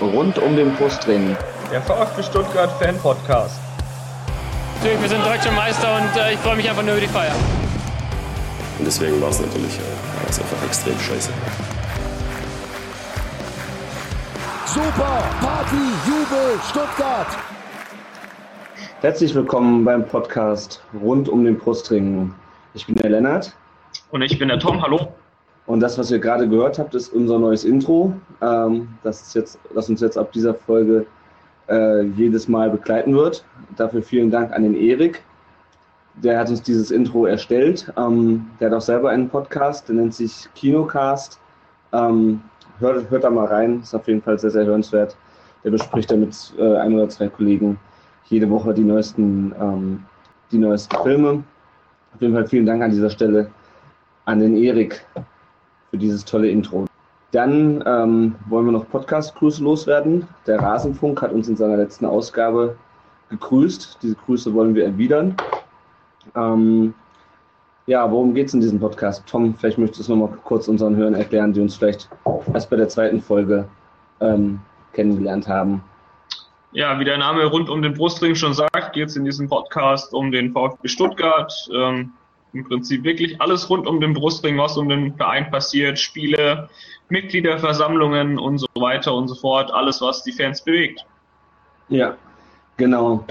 rund um den Brustring. Der VfB Stuttgart Fan Podcast. Natürlich, wir sind deutsche Meister und äh, ich freue mich einfach nur über die Feier. Und deswegen war es natürlich äh, war's einfach extrem scheiße. Super Party, Jubel, Stuttgart. Herzlich willkommen beim Podcast rund um den Brustring. Ich bin der Lennart. Und ich bin der Tom, hallo. Und das, was ihr gerade gehört habt, ist unser neues Intro, ähm, das, jetzt, das uns jetzt ab dieser Folge äh, jedes Mal begleiten wird. Dafür vielen Dank an den Erik. Der hat uns dieses Intro erstellt. Ähm, der hat auch selber einen Podcast, der nennt sich Kinocast. Ähm, hört, hört da mal rein, ist auf jeden Fall sehr, sehr hörenswert. Der bespricht da mit äh, ein oder zwei Kollegen jede Woche die neuesten, ähm, die neuesten Filme. Auf jeden Fall vielen Dank an dieser Stelle an den Erik für dieses tolle Intro. Dann ähm, wollen wir noch Podcast-Grüße loswerden. Der Rasenfunk hat uns in seiner letzten Ausgabe gegrüßt. Diese Grüße wollen wir erwidern. Ähm, ja, worum geht es in diesem Podcast? Tom, vielleicht möchtest du es nochmal kurz unseren Hörern erklären, die uns vielleicht erst bei der zweiten Folge ähm, kennengelernt haben. Ja, wie der Name rund um den Brustring schon sagt, geht es in diesem Podcast um den VfB Stuttgart. Ähm, im Prinzip wirklich alles rund um den Brustring, was um den Verein passiert, Spiele, Mitgliederversammlungen und so weiter und so fort, alles, was die Fans bewegt. Ja, genau.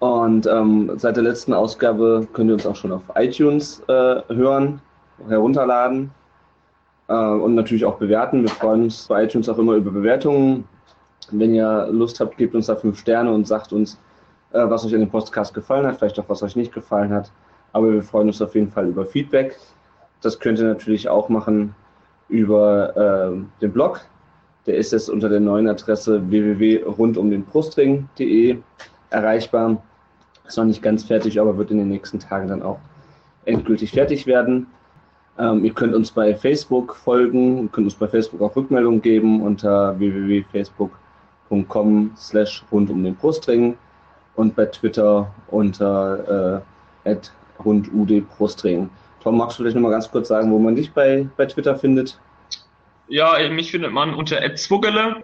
Und ähm, seit der letzten Ausgabe könnt ihr uns auch schon auf iTunes äh, hören, herunterladen äh, und natürlich auch bewerten. Wir freuen uns bei iTunes auch immer über Bewertungen. Wenn ihr Lust habt, gebt uns da fünf Sterne und sagt uns, äh, was euch an dem Podcast gefallen hat, vielleicht auch was euch nicht gefallen hat. Aber wir freuen uns auf jeden Fall über Feedback. Das könnt ihr natürlich auch machen über äh, den Blog. Der ist jetzt unter der neuen Adresse www.rundumdenbrustring.de erreichbar. Ist noch nicht ganz fertig, aber wird in den nächsten Tagen dann auch endgültig fertig werden. Ähm, ihr könnt uns bei Facebook folgen, ihr könnt uns bei Facebook auch Rückmeldungen geben unter www.facebook.com slash rund um den Brustring und bei Twitter unter äh, rund UD Brustring. Tom, magst du vielleicht nochmal ganz kurz sagen, wo man dich bei, bei Twitter findet? Ja, mich findet man unter @zwuggele.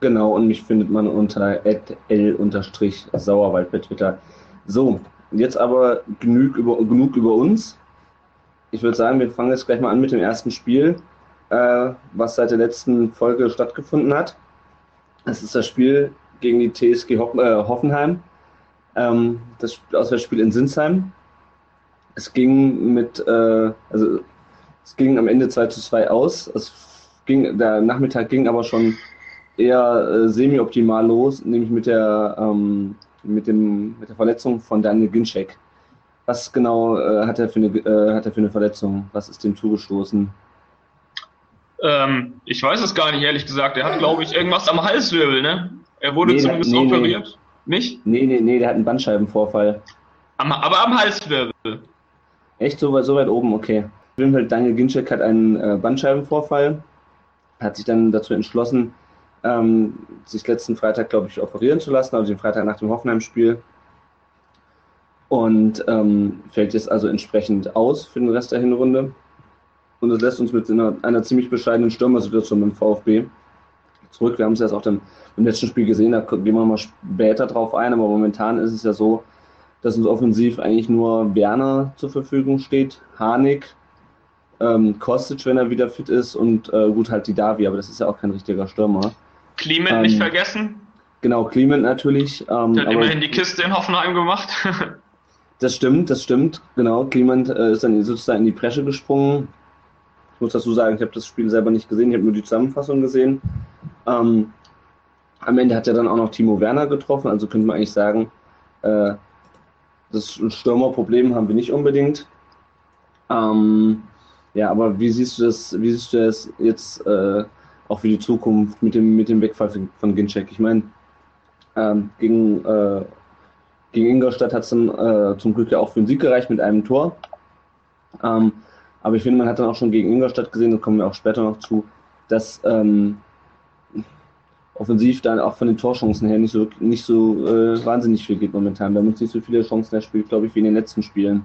Genau, und mich findet man unter l-sauerwald bei Twitter. So, jetzt aber genug über, genug über uns. Ich würde sagen, wir fangen jetzt gleich mal an mit dem ersten Spiel, äh, was seit der letzten Folge stattgefunden hat. Das ist das Spiel gegen die TSG Hoff, äh, Hoffenheim. Ähm, das Auswärtsspiel in Sinsheim. Es ging mit, äh, also es ging am Ende 2 zu 2 aus. Es ging, der Nachmittag ging aber schon eher äh, semi-optimal los, nämlich mit der, ähm, mit, dem, mit der Verletzung von Daniel Ginczek. Was genau äh, hat, er für eine, äh, hat er für eine Verletzung? Was ist dem zugestoßen? Ähm, ich weiß es gar nicht, ehrlich gesagt. Er hat, glaube ich, irgendwas am Halswirbel, ne? Er wurde nee, zumindest nee, operiert. Nee. Nicht? Nee, nee, nee, der hat einen Bandscheibenvorfall. Am, aber am Halswirbel. Echt so, so weit oben, okay. Auf jeden Fall, Daniel Ginczek hat einen äh, Bandscheibenvorfall, hat sich dann dazu entschlossen, ähm, sich letzten Freitag, glaube ich, operieren zu lassen, also den Freitag nach dem Hoffenheim-Spiel. Und ähm, fällt jetzt also entsprechend aus für den Rest der Hinrunde. Und das lässt uns mit einer, einer ziemlich bescheidenen Stürmersituation dem VfB zurück. Wir haben es jetzt auch dann im letzten Spiel gesehen, da gehen wir mal später drauf ein, aber momentan ist es ja so, dass uns offensiv eigentlich nur Werner zur Verfügung steht, Harnik, ähm, Kostic, wenn er wieder fit ist und äh, gut halt die Davi, aber das ist ja auch kein richtiger Stürmer. Clement ähm, nicht vergessen. Genau, Clement natürlich. Ähm, Der hat immerhin die Kiste in Hoffenheim gemacht. das stimmt, das stimmt. Genau, Clement äh, ist dann sozusagen in die Presche gesprungen. Ich muss dazu sagen, ich habe das Spiel selber nicht gesehen, ich habe nur die Zusammenfassung gesehen. Ähm, am Ende hat er dann auch noch Timo Werner getroffen, also könnte man eigentlich sagen, äh, das Stürmerproblem haben wir nicht unbedingt. Ähm, ja, aber wie siehst du das, wie siehst du das jetzt äh, auch für die Zukunft mit dem, mit dem Wegfall von Ginczek? Ich meine, ähm, gegen, äh, gegen Ingolstadt hat es dann äh, zum Glück ja auch für den Sieg gereicht mit einem Tor. Ähm, aber ich finde, man hat dann auch schon gegen Ingolstadt gesehen, da kommen wir auch später noch zu, dass ähm, offensiv dann auch von den Torchancen her nicht so, nicht so äh, wahnsinnig viel geht momentan. Wir haben uns nicht so viele Chancen erspielt, glaube ich, wie in den letzten Spielen.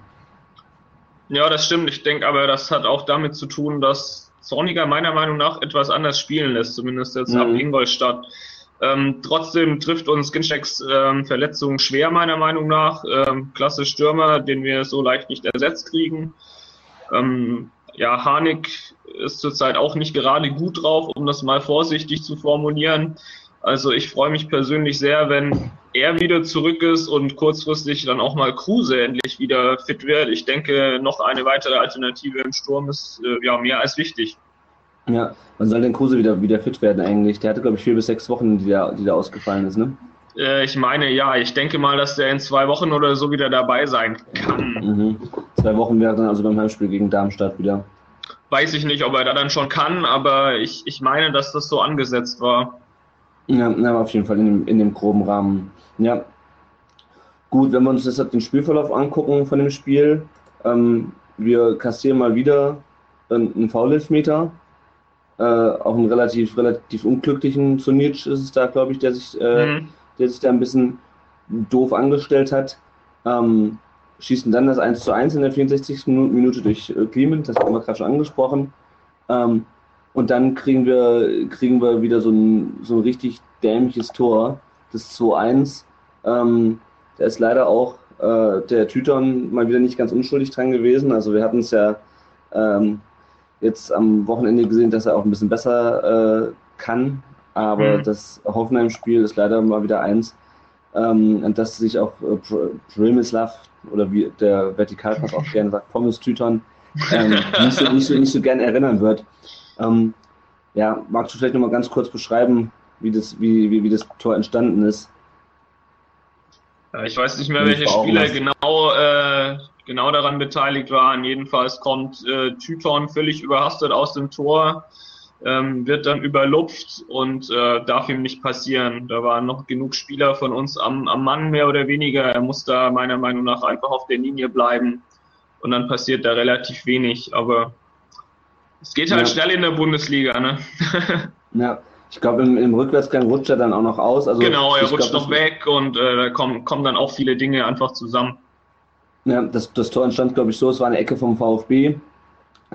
Ja, das stimmt. Ich denke aber, das hat auch damit zu tun, dass Zorniger meiner Meinung nach etwas anders spielen lässt, zumindest jetzt Mhm. ab Ingolstadt. Ähm, trotzdem trifft uns Gincheks ähm, Verletzung schwer, meiner Meinung nach. Ähm, klasse Stürmer, den wir so leicht nicht ersetzt kriegen. Ähm, ja, Harnik ist zurzeit auch nicht gerade gut drauf, um das mal vorsichtig zu formulieren. Also ich freue mich persönlich sehr, wenn er wieder zurück ist und kurzfristig dann auch mal Kruse endlich wieder fit wird. Ich denke, noch eine weitere Alternative im Sturm ist äh, ja mehr als wichtig. Ja, wann soll denn Kruse wieder, wieder fit werden eigentlich? Der hatte, glaube ich, vier bis sechs Wochen, die da, die da ausgefallen ist, ne? Äh, ich meine, ja, ich denke mal, dass der in zwei Wochen oder so wieder dabei sein kann. Mhm. Zwei Wochen wäre dann also beim Heimspiel gegen Darmstadt wieder. Weiß ich nicht, ob er da dann schon kann, aber ich, ich meine, dass das so angesetzt war. Ja, na, auf jeden Fall in dem, in dem groben Rahmen. Ja. Gut, wenn wir uns deshalb den Spielverlauf angucken von dem Spiel, ähm, wir kassieren mal wieder einen, einen Foul-Elfmeter. Äh, auch einen relativ, relativ unglücklichen Sunic ist es da, glaube ich, der sich, äh, Mhm. Der sich da ein bisschen doof angestellt hat. Ähm, schießen dann das 1 zu 1 in der 64. Minu- Minute durch äh, Clement, das haben wir gerade schon angesprochen. Ähm, und dann kriegen wir, kriegen wir wieder so ein, so ein richtig dämliches Tor, das 2-1. Ähm, da ist leider auch äh, der Tüton mal wieder nicht ganz unschuldig dran gewesen. Also wir hatten es ja ähm, jetzt am Wochenende gesehen, dass er auch ein bisschen besser äh, kann. Aber Mhm. das Hoffenheim-Spiel ist leider mal wieder eins, ähm, an das sich auch äh, Pr- Primislav oder wie der Vertikalpass auch gerne sagt, Pommes Tüton, ähm, nicht, so, nicht, so, nicht so gern erinnern wird. Ähm, ja, magst du vielleicht nochmal ganz kurz beschreiben, wie das, wie, wie, wie das Tor entstanden ist? Ja, ich weiß nicht mehr, welche Spieler genau, äh, genau daran beteiligt waren. Jedenfalls kommt äh, Tyton völlig überhastet aus dem Tor, ähm, wird dann überlupft und äh, darf ihm nicht passieren. Da waren noch genug Spieler von uns am, am Mann mehr oder weniger. Er muss da meiner Meinung nach einfach auf der Linie bleiben und dann passiert da relativ wenig. Aber es geht halt Ja. schnell in der Bundesliga, ne? Ja, ich glaube, im, im Rückwärtsgang rutscht er dann auch noch aus. Also genau, er rutscht glaub, noch weg und äh, da kommen, kommen dann auch viele Dinge einfach zusammen. Ja, das, das Tor entstand, glaube ich, so, es war eine Ecke vom VfB,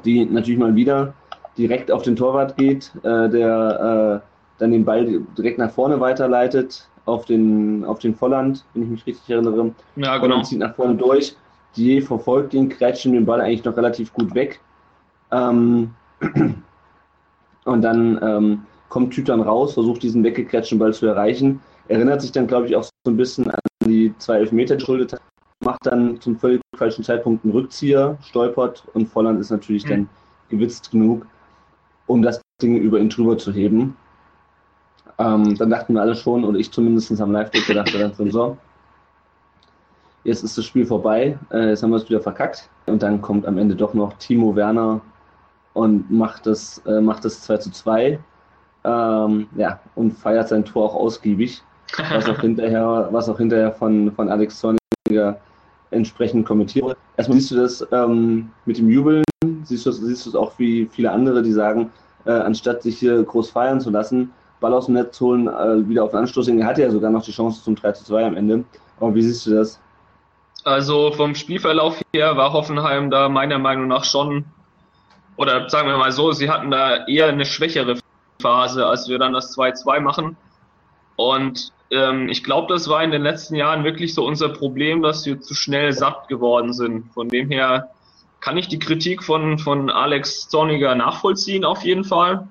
die natürlich mal wieder direkt auf den Torwart geht, äh, der äh, dann den Ball direkt nach vorne weiterleitet auf den, auf den Volland, wenn ich mich richtig erinnere. Ja, genau. Volland zieht nach vorne durch, die verfolgt ihn, krätscht ihm den Ball eigentlich noch relativ gut weg. Ähm, und dann ähm, kommt Tütern raus, versucht diesen weggekrätschten Ball zu erreichen, erinnert sich dann, glaube ich, auch so ein bisschen an die zwei Elfmeter, die er schuldet hat, macht dann zum völlig falschen Zeitpunkt einen Rückzieher, stolpert und Volland ist natürlich Mhm. dann gewitzt genug, um das Ding über ihn drüber zu heben. Ähm, dann dachten wir alle schon, oder ich zumindest am Live-Tick gedacht, wir dann so, jetzt ist das Spiel vorbei, äh, jetzt haben wir es wieder verkackt. Und dann kommt am Ende doch noch Timo Werner und macht das, äh, macht das 2 zu 2. Ähm, ja, und feiert sein Tor auch ausgiebig, was auch hinterher, was auch hinterher von, von Alex Zorniger entsprechend kommentiert. wurde. Erstmal siehst du das ähm, mit dem Jubeln, siehst du es siehst auch wie viele andere, die sagen, äh, anstatt sich hier groß feiern zu lassen, Ball aus dem Netz holen, äh, wieder auf den Anstoß gehen. Er hatte ja sogar noch die Chance zum 3 zu 2 am Ende. Aber wie siehst du das? Also vom Spielverlauf her war Hoffenheim da meiner Meinung nach schon, oder sagen wir mal so, sie hatten da eher eine schwächere Phase, als wir dann das 2-2 machen. Und ähm, ich glaube, das war in den letzten Jahren wirklich so unser Problem, dass wir zu schnell satt geworden sind. Von dem her kann ich die Kritik von, von Alex Zorniger nachvollziehen, auf jeden Fall.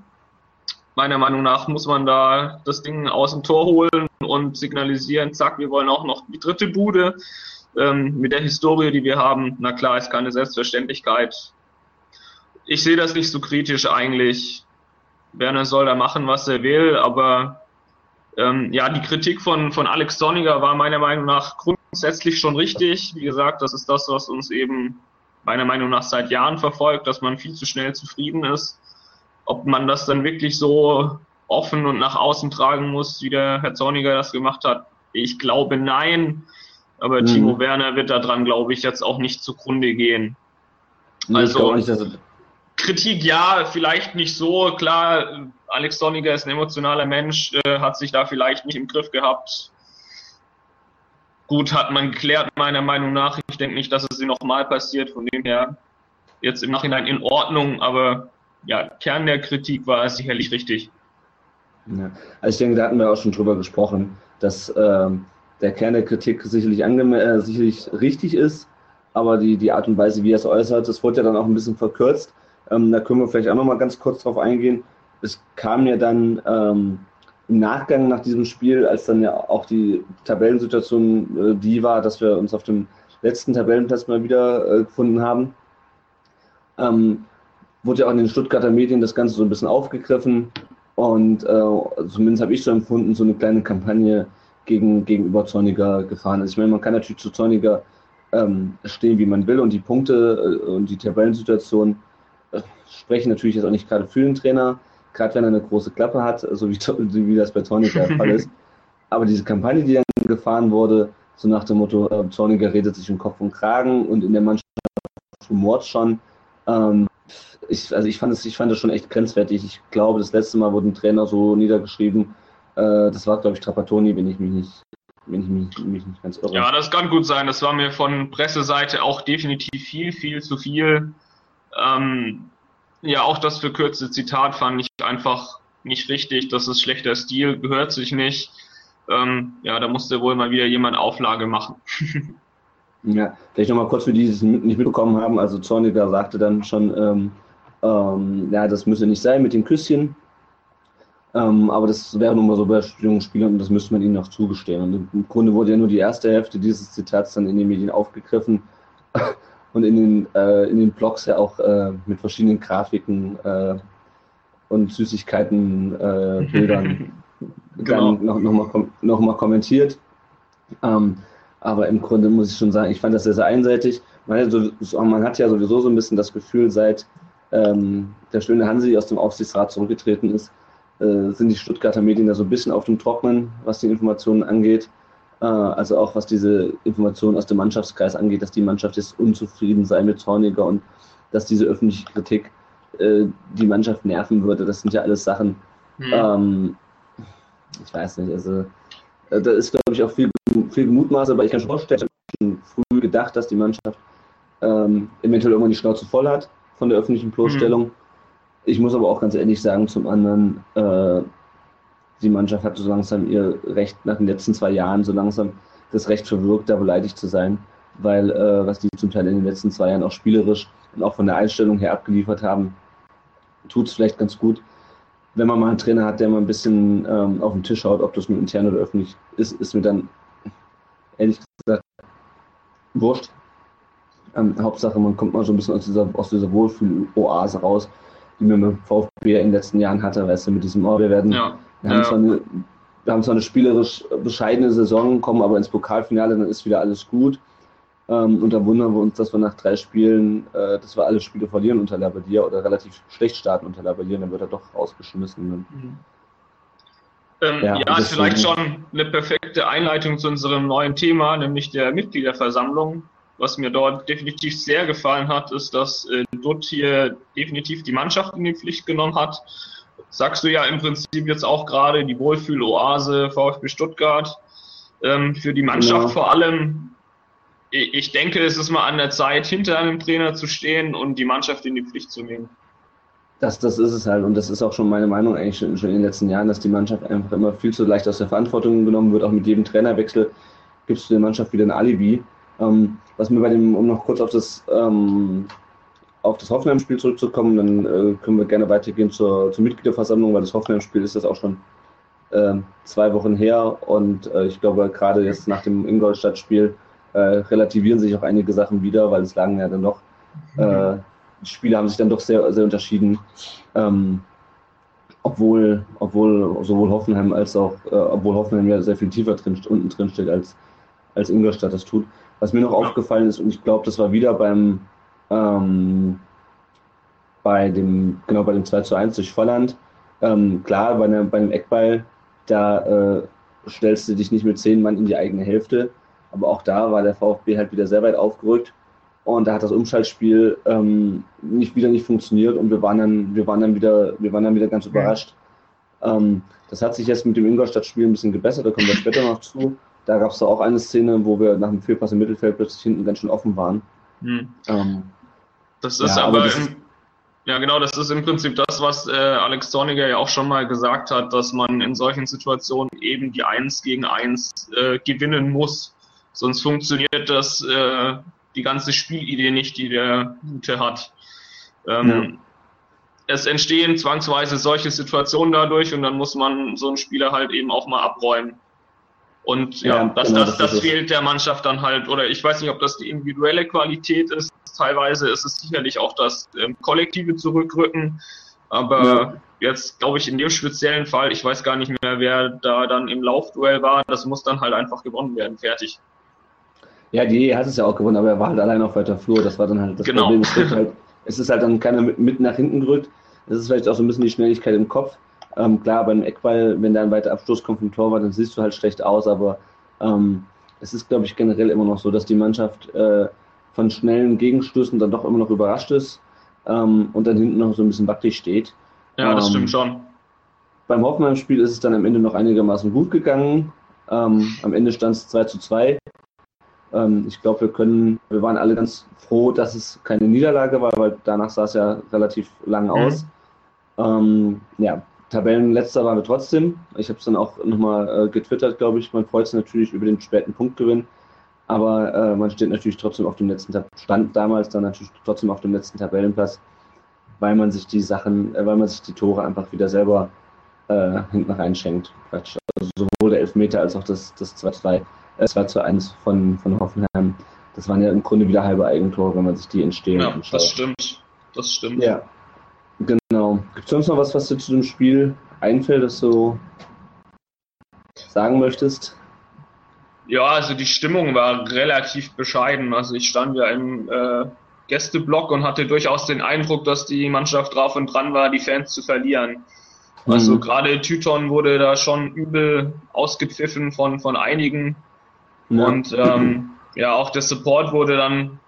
Meiner Meinung nach muss man da das Ding aus dem Tor holen und signalisieren, zack, wir wollen auch noch die dritte Bude ähm, mit der Historie, die wir haben, na klar, ist keine Selbstverständlichkeit. Ich sehe das nicht so kritisch eigentlich. Werner soll da machen, was er will, aber ähm, ja, die Kritik von, von Alex Sonniger war meiner Meinung nach grundsätzlich schon richtig. Wie gesagt, das ist das, was uns eben meiner Meinung nach seit Jahren verfolgt, dass man viel zu schnell zufrieden ist. Ob man das dann wirklich so offen und nach außen tragen muss, wie der Herr Zorniger das gemacht hat, ich glaube nein. Aber Mhm. Timo Werner wird daran, glaube ich, jetzt auch nicht zugrunde gehen. Nee, Also- ich glaube nicht, dass er, Kritik ja, vielleicht nicht so. Klar, Alex Sonniger ist ein emotionaler Mensch, äh, hat sich da vielleicht nicht im Griff gehabt. Gut, hat man geklärt, meiner Meinung nach. Ich denke nicht, dass es sie nochmal passiert. Von dem her jetzt im Nachhinein in Ordnung, aber ja, Kern der Kritik war sicherlich richtig. Ja. Also ich denke, da hatten wir auch schon drüber gesprochen, dass ähm, der Kern der Kritik sicherlich, äh, sicherlich richtig ist, aber die, die Art und Weise, wie er es äußert, das wurde ja dann auch ein bisschen verkürzt. Ähm, da können wir vielleicht auch nochmal ganz kurz drauf eingehen. Es kam ja dann ähm, im Nachgang nach diesem Spiel, als dann ja auch die Tabellensituation äh, die war, dass wir uns auf dem letzten Tabellenplatz mal wieder äh, gefunden haben, ähm, wurde ja auch in den Stuttgarter Medien das Ganze so ein bisschen aufgegriffen und äh, zumindest habe ich so empfunden, so eine kleine Kampagne gegen, gegenüber Zorniger gefahren ist. Ich meine, man kann natürlich zu Zorniger ähm, stehen, wie man will und die Punkte äh, und die Tabellensituation sprechen natürlich jetzt auch nicht gerade für den Trainer, gerade wenn er eine große Klappe hat, so wie, wie das bei Zorniger der Fall ist. Aber diese Kampagne, die dann gefahren wurde, so nach dem Motto, äh, Zorniger redet sich um Kopf und Kragen und in der Mannschaft rumort schon. Ähm, ich, also ich fand, es, ich fand das schon echt grenzwertig. Ich glaube, das letzte Mal wurde ein Trainer so niedergeschrieben, äh, das war, glaube ich, Trapattoni, wenn ich mich nicht, wenn ich mich, mich nicht ganz irre. Ja, das kann gut sein. Das war mir von Presseseite auch definitiv viel, viel zu viel. Ähm, ja, auch das verkürzte Zitat fand ich einfach nicht richtig. Das ist schlechter Stil, gehört sich nicht. Ähm, ja, da musste wohl mal wieder jemand Auflage machen. ja, vielleicht nochmal kurz für die, die es nicht mitbekommen haben. Also Zorniger sagte dann schon, ähm, ähm, ja, das müsse nicht sein mit den Küsschen. Ähm, aber das wäre nun mal so bei jungen Spielern und das müsste man ihnen auch zugestehen. Und im Grunde wurde ja nur die erste Hälfte dieses Zitats dann in den Medien aufgegriffen und in den, äh, in den Blogs ja auch äh, mit verschiedenen Grafiken äh, und Süßigkeiten, äh, Bildern genau. dann noch, noch, mal, kom noch mal kommentiert. Ähm, aber im Grunde muss ich schon sagen, ich fand das sehr, sehr einseitig. Man hat, so, man hat ja sowieso so ein bisschen das Gefühl, seit ähm, der schöne Hansi aus dem Aufsichtsrat zurückgetreten ist, äh, sind die Stuttgarter Medien da so ein bisschen auf dem Trocknen, was die Informationen angeht. Äh, also auch was diese Informationen aus dem Mannschaftskreis angeht, dass die Mannschaft jetzt unzufrieden sei mit Zorniger und dass diese öffentliche Kritik äh, die Mannschaft nerven würde. Das sind ja alles Sachen, mhm. ähm, ich weiß nicht, also da ist, glaube ich, auch viel, viel Mutmaß, aber ich kann schon vorstellen, ich habe schon früh gedacht, dass die Mannschaft ähm, eventuell irgendwann die Schnauze voll hat von der öffentlichen Bloßstellung. Mhm. Ich muss aber auch ganz ehrlich sagen, zum anderen, äh, die Mannschaft hat so langsam ihr Recht nach den letzten zwei Jahren so langsam das Recht verwirkt, da beleidigt zu sein, weil äh, was die zum Teil in den letzten zwei Jahren auch spielerisch und auch von der Einstellung her abgeliefert haben, tut es vielleicht ganz gut. Wenn man mal einen Trainer hat, der mal ein bisschen ähm, auf den Tisch schaut, ob das nun intern oder öffentlich ist, ist mir dann ehrlich gesagt wurscht. Ähm, Hauptsache, man kommt mal so ein bisschen aus dieser, aus dieser Wohlfühl-Oase raus die man mit VfB in den letzten Jahren hatte, weißt du, mit diesem, oh, wir werden, ja. Wir, haben ja. zwar eine, wir haben zwar eine spielerisch bescheidene Saison, kommen aber ins Pokalfinale, dann ist wieder alles gut. Ähm, und dann wundern wir uns, dass wir nach drei Spielen, äh, dass wir alle Spiele verlieren unter Labadier oder relativ schlecht starten unter Labadier, dann wird er doch rausgeschmissen. Mhm. Ähm, ja, ja vielleicht schon eine perfekte Einleitung zu unserem neuen Thema, nämlich der Mitgliederversammlung was mir dort definitiv sehr gefallen hat, ist, dass äh, Dutt hier definitiv die Mannschaft in die Pflicht genommen hat. Sagst du ja im Prinzip jetzt auch gerade die Wohlfühl-Oase VfB Stuttgart. Ähm, für die Mannschaft ja. vor allem, ich denke, es ist mal an der Zeit, hinter einem Trainer zu stehen und die Mannschaft in die Pflicht zu nehmen. Das, das ist es halt und das ist auch schon meine Meinung eigentlich schon, schon in den letzten Jahren, dass die Mannschaft einfach immer viel zu leicht aus der Verantwortung genommen wird. Auch mit jedem Trainerwechsel gibst du der Mannschaft wieder ein Alibi. Ähm, was mir bei dem, um noch kurz auf das, ähm, auf das Hoffenheim-Spiel zurückzukommen, dann äh, können wir gerne weitergehen zur, zur Mitgliederversammlung, weil das Hoffenheim-Spiel ist das auch schon äh, zwei Wochen her und äh, ich glaube, gerade jetzt nach dem Ingolstadt-Spiel äh, relativieren sich auch einige Sachen wieder, weil es lagen ja dann doch, äh, die Spiele haben sich dann doch sehr, sehr unterschieden. Ähm, obwohl, obwohl sowohl Hoffenheim als auch, äh, obwohl Hoffenheim ja sehr viel tiefer drin, unten drin steht als, als Ingolstadt das tut. Was mir noch aufgefallen ist, und ich glaube, das war wieder beim ähm, bei dem, genau bei dem 2 zu 1 durch Volland. Ähm, klar, bei, einer, bei einem Eckball, da äh, stellst du dich nicht mit zehn Mann in die eigene Hälfte. Aber auch da war der VfB halt wieder sehr weit aufgerückt. Und da hat das Umschaltspiel ähm, nicht wieder nicht funktioniert und wir waren dann, wir waren dann wieder, wir waren dann wieder ganz überrascht. Ähm, das hat sich jetzt mit dem Ingolstadt-Spiel ein bisschen gebessert, da kommen wir später noch zu. Da gab es auch eine Szene, wo wir nach dem Fehlpass im Mittelfeld plötzlich hinten ganz schön offen waren. Hm. Ähm, das ist ja, aber, aber das, Ja, genau, das ist im Prinzip das, was äh, Alex Zorniger ja auch schon mal gesagt hat, dass man in solchen Situationen eben die Eins gegen Eins äh, gewinnen muss. Sonst funktioniert das äh, die ganze Spielidee nicht, die der Gute hat. Ähm, ja. Es entstehen zwangsweise solche Situationen dadurch und dann muss man so einen Spieler halt eben auch mal abräumen. Und ja, ja das, genau, das, das, das fehlt der Mannschaft dann halt, oder ich weiß nicht, ob das die individuelle Qualität ist. Teilweise ist es sicherlich auch das ähm, kollektive Zurückrücken. Aber ja. jetzt glaube ich in dem speziellen Fall, ich weiß gar nicht mehr, wer da dann im Laufduell war, das muss dann halt einfach gewonnen werden. Fertig. Ja, die hat es ja auch gewonnen, aber er war halt allein auf weiter Flur. Das war dann halt das genau. Problem. Es, halt, es ist halt dann keiner mit, mit nach hinten gerückt. Das ist vielleicht auch so ein bisschen die Schnelligkeit im Kopf. Ähm, klar, beim Eckball, wenn da ein weiter Abstoß kommt vom Torwart, dann siehst du halt schlecht aus, aber ähm, es ist, glaube ich, generell immer noch so, dass die Mannschaft äh, von schnellen Gegenstößen dann doch immer noch überrascht ist ähm, und dann hinten noch so ein bisschen wackelig steht. Ja, das stimmt ähm, schon. Beim Hoffenheim-Spiel ist es dann am Ende noch einigermaßen gut gegangen. Ähm, am Ende stand es 2 zu 2. Ähm, ich glaube, wir können, wir waren alle ganz froh, dass es keine Niederlage war, weil danach sah es ja relativ lang mhm. aus. Ähm, ja, Tabellenletzter waren wir trotzdem. Ich habe es dann auch nochmal äh, getwittert, glaube ich. Man freut sich natürlich über den späten Punktgewinn. Aber äh, man steht natürlich trotzdem auf dem letzten stand damals dann natürlich trotzdem auf dem letzten Tabellenplatz, weil man sich die Sachen, äh, weil man sich die Tore einfach wieder selber äh, hinten reinschenkt. Also sowohl der Elfmeter als auch das, das 2-2, äh, 2 zu 1 von, von Hoffenheim. Das waren ja im Grunde wieder halbe Eigentore, wenn man sich die entstehen ja, anschaut. Das stimmt. Das stimmt. Ja, Genau. Gibt es sonst noch was, was dir zu dem Spiel einfällt, das du sagen möchtest? Ja, also die Stimmung war relativ bescheiden. Also ich stand ja im äh, Gästeblock und hatte durchaus den Eindruck, dass die Mannschaft drauf und dran war, die Fans zu verlieren. Also mhm. gerade Tyton wurde da schon übel ausgepfiffen von, von einigen. Ja. Und ähm, ja, auch der Support wurde dann,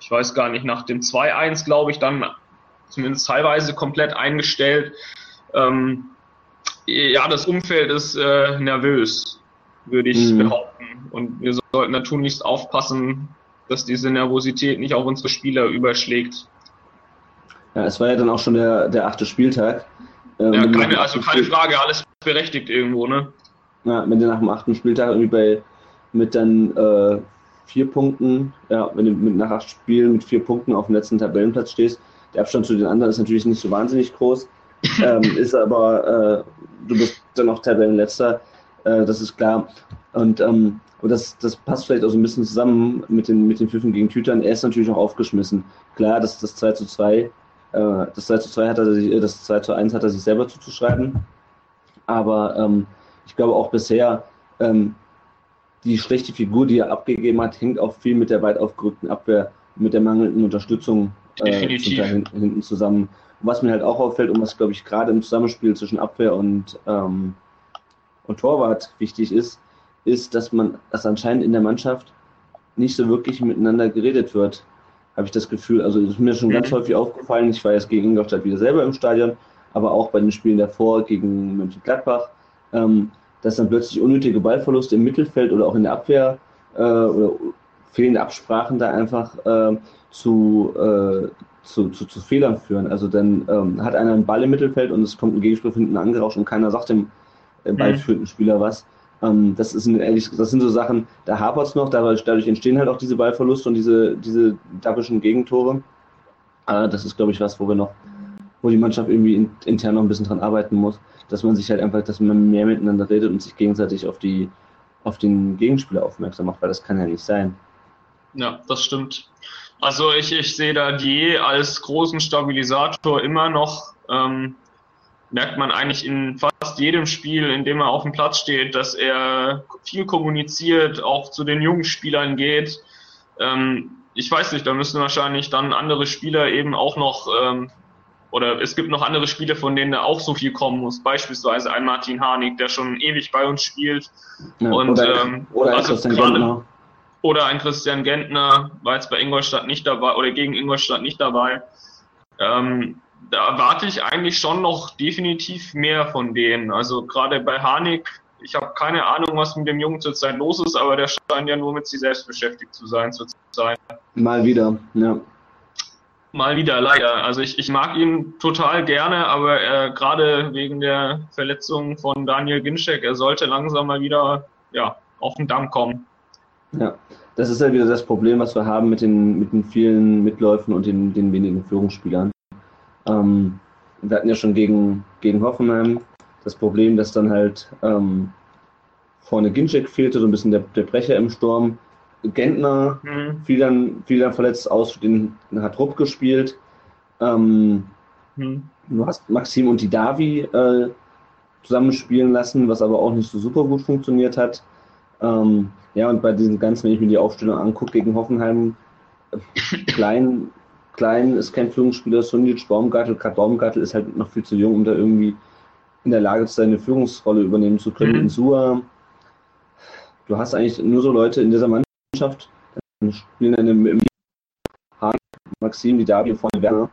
ich weiß gar nicht, nach dem 2-1, glaube ich, dann zumindest teilweise komplett eingestellt. Ähm, ja, das Umfeld ist äh, nervös, würde ich mhm. behaupten. Und wir sollten natürlich aufpassen, dass diese Nervosität nicht auf unsere Spieler überschlägt. Ja, es war ja dann auch schon der, der achte Spieltag. Ähm, ja, keine, also keine Frage, alles berechtigt irgendwo, ne? Ja, wenn du nach dem achten Spieltag irgendwie bei mit dann äh, vier Punkten, ja, wenn du mit nach acht Spielen mit vier Punkten auf dem letzten Tabellenplatz stehst, der Abstand zu den anderen ist natürlich nicht so wahnsinnig groß, ähm, ist aber, äh, du bist dann noch Tabellenletzter, äh, das ist klar. Und ähm, aber das, das passt vielleicht auch so ein bisschen zusammen mit den, mit den Pfiffen gegen Tütern. Er ist natürlich auch aufgeschmissen. Klar, das, das 2 zu 2, äh, das 2 zu 2 hat er sich, das 2 zu 1 hat er sich selber zuzuschreiben. Aber ähm, ich glaube auch bisher, ähm, die schlechte Figur, die er abgegeben hat, hängt auch viel mit der weit aufgerückten Abwehr, mit der mangelnden Unterstützung. Äh, hinten zusammen. Und was mir halt auch auffällt und was, glaube ich, gerade im Zusammenspiel zwischen Abwehr und, ähm, und Torwart wichtig ist, ist, dass man, dass anscheinend in der Mannschaft nicht so wirklich miteinander geredet wird, habe ich das Gefühl. Also ist mir schon mhm. ganz häufig aufgefallen, ich war jetzt gegen Ingolstadt wieder selber im Stadion, aber auch bei den Spielen davor gegen Mönchengladbach, ähm, dass dann plötzlich unnötige Ballverluste im Mittelfeld oder auch in der Abwehr äh, oder fehlende Absprachen da einfach äh, zu, äh, zu, zu, zu, Fehlern führen. Also dann ähm, hat einer einen Ball im Mittelfeld und es kommt ein Gegenspieler hinten angerauscht und keiner sagt dem äh, ballführenden Spieler was. Ähm, das, ist ein, ehrlich, das sind so Sachen, da hapert es noch, dadurch, dadurch, entstehen halt auch diese Ballverluste und diese, diese dappischen Gegentore. Äh, das ist, glaube ich, was, wo wir noch, wo die Mannschaft irgendwie in, intern noch ein bisschen dran arbeiten muss, dass man sich halt einfach, dass man mehr miteinander redet und sich gegenseitig auf die auf den Gegenspieler aufmerksam macht, weil das kann ja nicht sein. Ja, das stimmt. Also ich, ich sehe da die als großen Stabilisator immer noch. Ähm, merkt man eigentlich in fast jedem Spiel, in dem er auf dem Platz steht, dass er viel kommuniziert, auch zu den jungen Spielern geht. Ähm, ich weiß nicht, da müssen wahrscheinlich dann andere Spieler eben auch noch, ähm, oder es gibt noch andere Spieler, von denen er auch so viel kommen muss. Beispielsweise ein Martin Harnik, der schon ewig bei uns spielt. Ja, und oder, ähm, oder also gerade, oder ein Christian Gentner war jetzt bei Ingolstadt nicht dabei oder gegen Ingolstadt nicht dabei. Ähm, da erwarte ich eigentlich schon noch definitiv mehr von denen. Also gerade bei Harnik, ich habe keine Ahnung, was mit dem Jungen zurzeit los ist, aber der scheint ja nur mit sich selbst beschäftigt zu sein zurzeit. Mal wieder, ja. Mal wieder, leider. Also ich, ich mag ihn total gerne, aber äh, gerade wegen der Verletzung von Daniel Ginczek, er sollte langsam mal wieder ja, auf den Damm kommen. Ja, das ist ja wieder das Problem, was wir haben mit den, mit den vielen Mitläufen und den, den wenigen Führungsspielern. Ähm, wir hatten ja schon gegen, gegen Hoffenheim das Problem, dass dann halt ähm, vorne Ginczek fehlte, so ein bisschen der, der Brecher im Sturm. Gentner Mhm. fiel, dann, fiel dann verletzt aus, den hat Rupp gespielt. Ähm, Hm. du hast Maxim und die Davi äh, zusammenspielen lassen, was aber auch nicht so super gut funktioniert hat. Ähm, ja, und bei diesen ganzen, wenn ich mir die Aufstellung angucke gegen Hoffenheim, äh, klein, klein ist kein Führungsspieler, Sunic, Baumgartel, gerade Baumgartel ist halt noch viel zu jung, um da irgendwie in der Lage zu sein, eine Führungsrolle übernehmen zu können. Mhm. In Sua, du hast eigentlich nur so Leute in dieser Mannschaft, dann spielen eine Hahn, Maxim, die Davi vorne Werner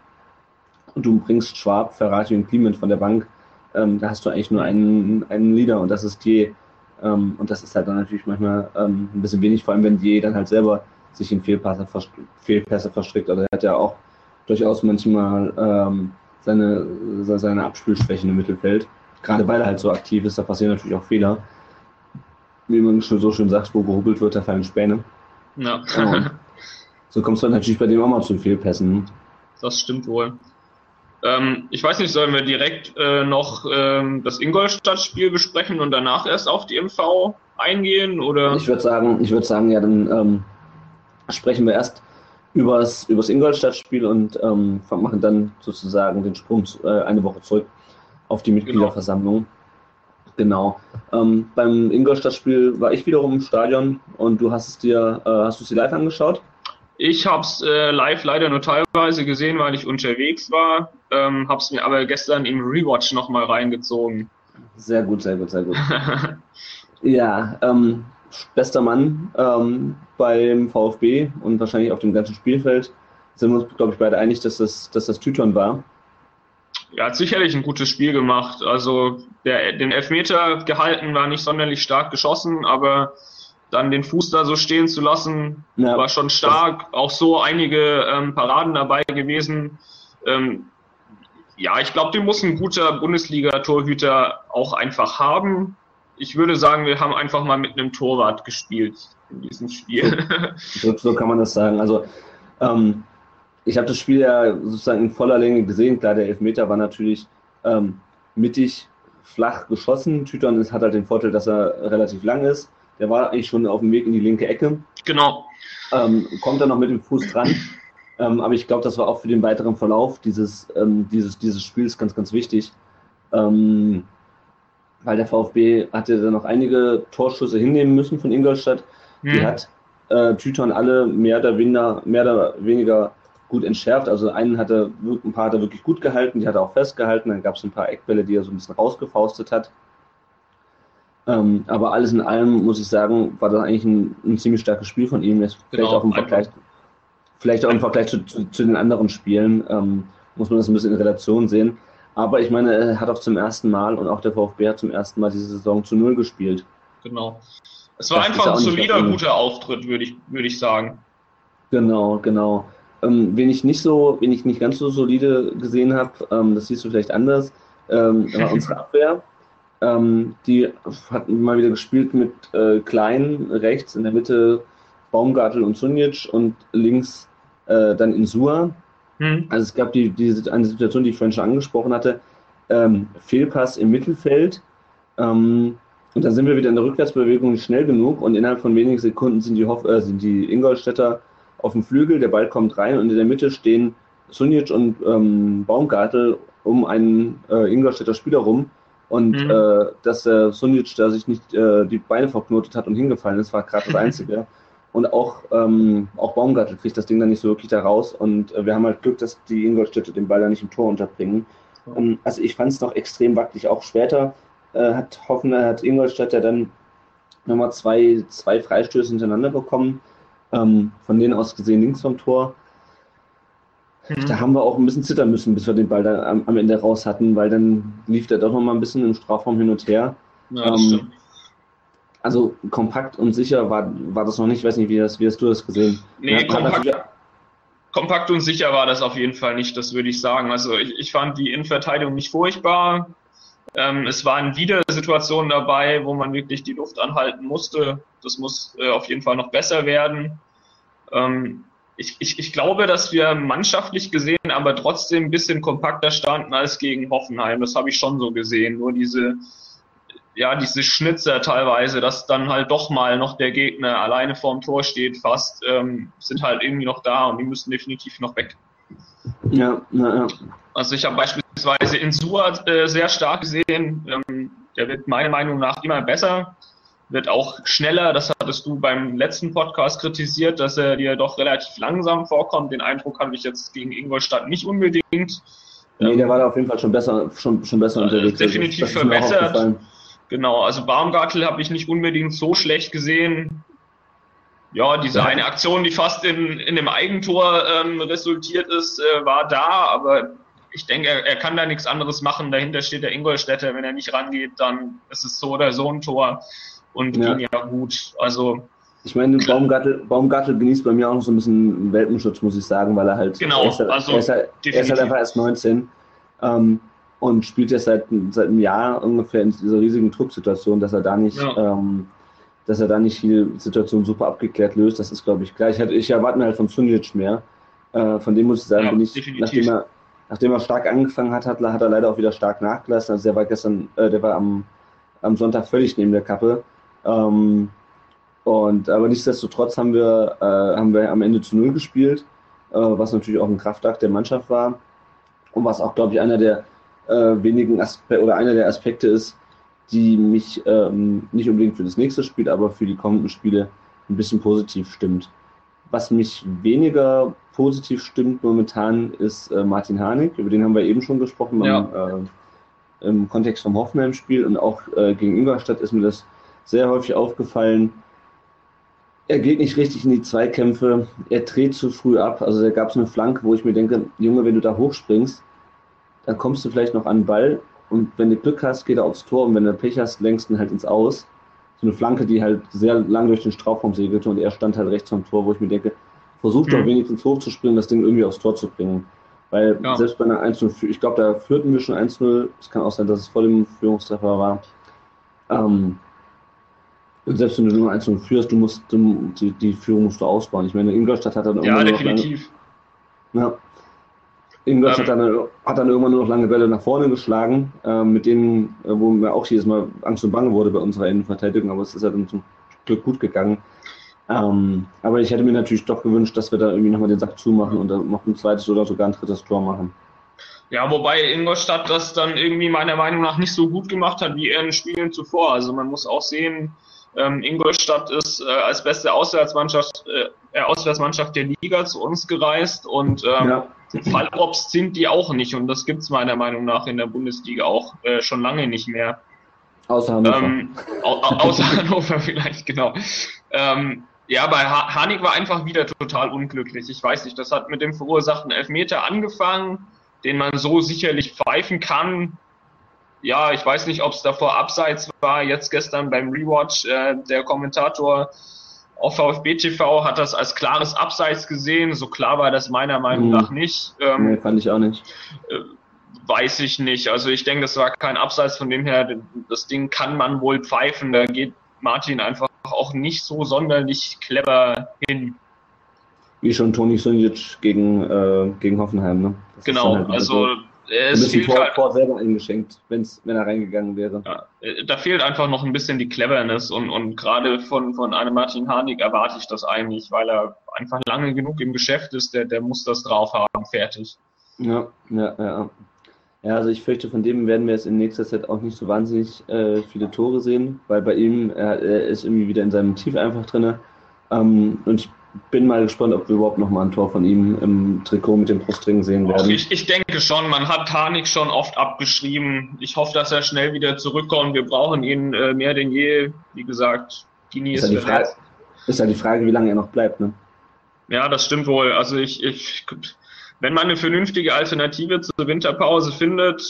und du bringst Schwab, Ferrari und Clement von der Bank, ähm, da hast du eigentlich nur einen, einen Leader und das ist die. Ähm, und das ist halt dann natürlich manchmal ähm, ein bisschen wenig, vor allem wenn die dann halt selber sich in Fehlpässe, Fehlpässe verstrickt. Also er hat ja auch durchaus manchmal ähm, seine, seine Abspielschwächen im Mittelfeld. Gerade weil er halt so aktiv ist, da passieren natürlich auch Fehler. Wie man schon so schön sagt, wo gehobelt wird, da fallen Späne. Ja, Ja. So kommst du dann natürlich bei dem auch mal zu Fehlpässen. das stimmt wohl. Ähm, ich weiß nicht, sollen wir direkt äh, noch ähm, das Ingolstadt-Spiel besprechen und danach erst auf die MV eingehen? Oder? Ich würde sagen, ich würde sagen, ja, dann ähm, sprechen wir erst übers, übers Ingolstadt-Spiel und ähm, machen dann sozusagen den Sprung äh, eine Woche zurück auf die Mitgliederversammlung. Genau. Ähm, beim Ingolstadt-Spiel war ich wiederum im Stadion und du hast es dir, äh, hast du es dir live angeschaut? Ich habe es äh, live leider nur teilweise gesehen, weil ich unterwegs war. Ähm, habe es mir aber gestern im Rewatch nochmal reingezogen. Sehr gut, sehr gut, sehr gut. Ja, ähm, bester Mann ähm, beim VfB und wahrscheinlich auf dem ganzen Spielfeld sind wir uns, glaube ich, beide einig, dass das, dass das Tyton war. Er hat sicherlich ein gutes Spiel gemacht. Also der, den Elfmeter gehalten, war nicht sonderlich stark geschossen, aber dann den Fuß da so stehen zu lassen, Ja. war schon stark. Auch so einige ähm, Paraden dabei gewesen. Ähm, ja, ich glaube, den muss ein guter Bundesliga-Torhüter auch einfach haben. Ich würde sagen, wir haben einfach mal mit einem Torwart gespielt in diesem Spiel. So, so kann man das sagen. Also ähm, ich habe das Spiel ja sozusagen in voller Länge gesehen. Klar, der Elfmeter war natürlich ähm, mittig flach geschossen. Tyton ist, hat halt den Vorteil, dass er relativ lang ist. Der war eigentlich schon auf dem Weg in die linke Ecke. genau. Ähm, kommt dann noch mit dem Fuß dran. Ähm, aber ich glaube, das war auch für den weiteren Verlauf dieses, ähm, dieses, dieses Spiels ganz, ganz wichtig. Ähm, weil der VfB hatte dann noch einige Torschüsse hinnehmen müssen von Ingolstadt. Die Hm. hat äh, Tyton alle mehr oder, weniger, mehr oder weniger gut entschärft. Also einen hat er, ein paar hat er wirklich gut gehalten, die hat er auch festgehalten. Dann gab es ein paar Eckbälle, die er so ein bisschen rausgefaustet hat. Ähm, aber alles in allem muss ich sagen, war das eigentlich ein, ein ziemlich starkes Spiel von ihm. Jetzt vielleicht Genau, auch im. Vergleich, vielleicht auch im Vergleich zu, zu, zu den anderen Spielen ähm, muss man das ein bisschen in Relation sehen. Aber ich meine, er hat auch zum ersten Mal und auch der VfB hat zum ersten Mal diese Saison zu Null gespielt. Genau. Es war Das einfach ein solider, guter Auftritt, würde ich, würde ich sagen. Genau, genau. Ähm, wen ich nicht so, wen ich nicht ganz so solide gesehen habe, ähm, das siehst du vielleicht anders, ähm, war unsere Abwehr. Ähm, die hat mal wieder gespielt mit äh, Klein rechts, in der Mitte Baumgartel und Sunic und links äh, dann Insua. Hm. Also es gab die, die, eine Situation, die ich vorhin schon angesprochen hatte, ähm, Fehlpass im Mittelfeld. Ähm, und dann sind wir wieder in der Rückwärtsbewegung nicht schnell genug und innerhalb von wenigen Sekunden sind die, Hoff äh, sind die Ingolstädter auf dem Flügel, der Ball kommt rein und in der Mitte stehen Sunic und ähm, Baumgartel um einen äh, Ingolstädter Spieler rum. Und Mhm. äh, dass der Sunic da sich nicht äh, die Beine verknotet hat und hingefallen ist, war gerade das Einzige. Und auch, ähm, auch Baumgartel kriegt das Ding dann nicht so wirklich da raus. Und äh, wir haben halt Glück, dass die Ingolstädter den Ball da nicht im Tor unterbringen. Ähm, also ich fand es noch extrem wackelig. Auch später äh, hat Hoffenheim, hat Ingolstadt ja dann nochmal zwei, zwei Freistöße hintereinander bekommen. Ähm, von denen aus gesehen links vom Tor. Hm. Da haben wir auch ein bisschen zittern müssen, bis wir den Ball dann am, am Ende raus hatten, weil dann lief der doch noch mal ein bisschen im Strafraum hin und her. Ja, das ähm, stimmt. Also kompakt und sicher war, war das noch nicht. Ich weiß nicht, wie, das, wie hast du das gesehen? Nee, Ja, kompakt, kompakt und sicher war das auf jeden Fall nicht, das würde ich sagen. Also ich, ich fand die Innenverteidigung nicht furchtbar. Ähm, es waren wieder Situationen dabei, wo man wirklich die Luft anhalten musste. Das muss äh, auf jeden Fall noch besser werden. Ähm, ich, ich, ich glaube, dass wir mannschaftlich gesehen aber trotzdem ein bisschen kompakter standen als gegen Hoffenheim. Das habe ich schon so gesehen. Nur diese ja, diese Schnitzer teilweise, dass dann halt doch mal noch der Gegner alleine vorm Tor steht fast, ähm, sind halt irgendwie noch da und die müssen definitiv noch weg. Ja, ja, ja. Also ich habe beispielsweise Insua äh, sehr stark gesehen. Ähm, der wird meiner Meinung nach immer besser, wird auch schneller. Das hattest du beim letzten Podcast kritisiert, dass er dir doch relativ langsam vorkommt. Den Eindruck hatte ich jetzt gegen Ingolstadt nicht unbedingt. Nee, der war da auf jeden Fall schon besser, schon, schon besser Äh, unterwegs. definitiv mir auch verbessert. Genau, also Baumgartel habe ich nicht unbedingt so schlecht gesehen. Ja, diese Ja. eine Aktion, die fast in, in einem Eigentor ähm, resultiert ist, äh, war da, aber ich denke, er, er kann da nichts anderes machen. Dahinter steht der Ingolstädter. Wenn er nicht rangeht, dann ist es so oder so ein Tor und Ja. ging ja gut. Also Ich meine, Baumgartel, Baumgartel genießt bei mir auch noch so ein bisschen Welpenschutz, muss ich sagen, weil er halt. Genau, er ist halt, also er ist halt, er ist halt einfach erst 19 ähm, und spielt jetzt seit, seit einem Jahr ungefähr in dieser riesigen Drucksituation, dass er da nicht. Ja. Ähm, dass er da nicht viel Situation super abgeklärt löst, das ist, glaube ich, klar. Ich, hatte, ich erwarte mir halt von Sunic mehr. Äh, von dem muss ich sagen, Ja, bin ich, definitiv. nachdem er, nachdem er stark angefangen hat, hat, hat er leider auch wieder stark nachgelassen. Also der war gestern, äh, der war am, am Sonntag völlig neben der Kappe. Ähm, und aber nichtsdestotrotz haben wir, äh, haben wir am Ende zu null gespielt, äh, was natürlich auch ein Kraftakt der Mannschaft war. Und was auch, glaube ich, einer der äh, wenigen Aspekte oder einer der Aspekte ist, die mich ähm, nicht unbedingt für das nächste Spiel, aber für die kommenden Spiele ein bisschen positiv stimmt. Was mich weniger positiv stimmt momentan ist äh, Martin Harnik, über den haben wir eben schon gesprochen beim, äh, im Kontext vom Hoffenheim-Spiel und auch äh, gegen Ingolstadt ist mir das sehr häufig aufgefallen. Er geht nicht richtig in die Zweikämpfe, er dreht zu früh ab. Also da gab es eine Flanke, wo ich mir denke, Junge, wenn du da hochspringst, dann kommst du vielleicht noch an den Ball und wenn du Glück hast, geht er aufs Tor und wenn du Pech hast, längst ihn halt ins Aus. So eine Flanke, die halt sehr lang durch den Strafraum segelte und er stand halt rechts am Tor, wo ich mir denke, versuch doch Mhm. wenigstens hochzuspringen, das Ding irgendwie aufs Tor zu bringen. Weil Ja. selbst bei einer 1-0, für- ich glaube, da führten wir schon 1-0, es kann auch sein, dass es vor dem Führungstreffer war. Ähm, und selbst wenn du nur 1-0 führst, du musst, du, die, die Führung musst du ausbauen. Ich meine, Ingolstadt hat dann ja, irgendwann nur noch lange, definitiv. ja. Ingolstadt Ähm. hat, dann, hat dann irgendwann nur noch lange Bälle nach vorne geschlagen, ähm, mit denen, äh, wo mir auch jedes Mal Angst und Bange wurde bei unserer Innenverteidigung, aber es ist ja dann zum Glück gut gegangen. Ähm, aber ich hätte mir natürlich doch gewünscht, dass wir da irgendwie nochmal den Sack zumachen und dann noch ein zweites oder sogar ein drittes Tor machen. Ja, wobei Ingolstadt das dann irgendwie meiner Meinung nach nicht so gut gemacht hat wie in den Spielen zuvor. Also man muss auch sehen, ähm, Ingolstadt ist äh, als beste Auswärtsmannschaft, äh, äh, Auswärtsmannschaft der Liga zu uns gereist und ähm, Ja. Fallobst sind die auch nicht und das gibt's meiner Meinung nach in der Bundesliga auch äh, schon lange nicht mehr. Außer Hannover. Ähm, au außer Hannover vielleicht, genau. Ähm, ja, bei ha Hanik war einfach wieder total unglücklich. Ich weiß nicht, das hat mit dem verursachten Elfmeter angefangen, den man so sicherlich pfeifen kann. Ja, ich weiß nicht, ob es davor abseits war. Jetzt gestern beim Rewatch, äh, der Kommentator auf VfB TV hat das als klares Abseits gesehen. So klar war das meiner Meinung nach nicht. Ähm, nee, fand ich auch nicht. Weiß ich nicht. Also ich denke, es war kein Abseits von dem her. Das Ding kann man wohl pfeifen. Da geht Martin einfach auch nicht so sonderlich clever hin. Wie schon Toni Sunic gegen, äh, gegen Hoffenheim. Ne? Das Genau. halt Also so. Äh, ein es bisschen Tor, halt, Tor selber eingeschenkt, wenn's, wenn er reingegangen wäre. ja, äh, da fehlt einfach noch ein bisschen die Cleverness und, und gerade von, von einem Martin Harnik erwarte ich das eigentlich, weil er einfach lange genug im Geschäft ist. Der, der muss das drauf haben. Fertig. Ja, ja, ja. Ja, also ich fürchte, von dem werden wir jetzt in nächster Zeit auch nicht so wahnsinnig äh, viele Tore sehen, weil bei ihm, er, er ist irgendwie wieder in seinem Tief einfach drin. Ähm, und ich bin mal gespannt, ob wir überhaupt noch mal ein Tor von ihm im Trikot mit dem Brustring sehen werden. ich, ich denke schon, man hat Harnik schon oft abgeschrieben. Ich hoffe, dass er schnell wieder zurückkommt. Wir brauchen ihn äh, mehr denn je. Wie gesagt, Gini Ist ist ja die Frage, ist ja die Frage, wie lange er noch bleibt. Ne? Ja, das stimmt wohl. Also ich, ich, wenn man eine vernünftige Alternative zur Winterpause findet,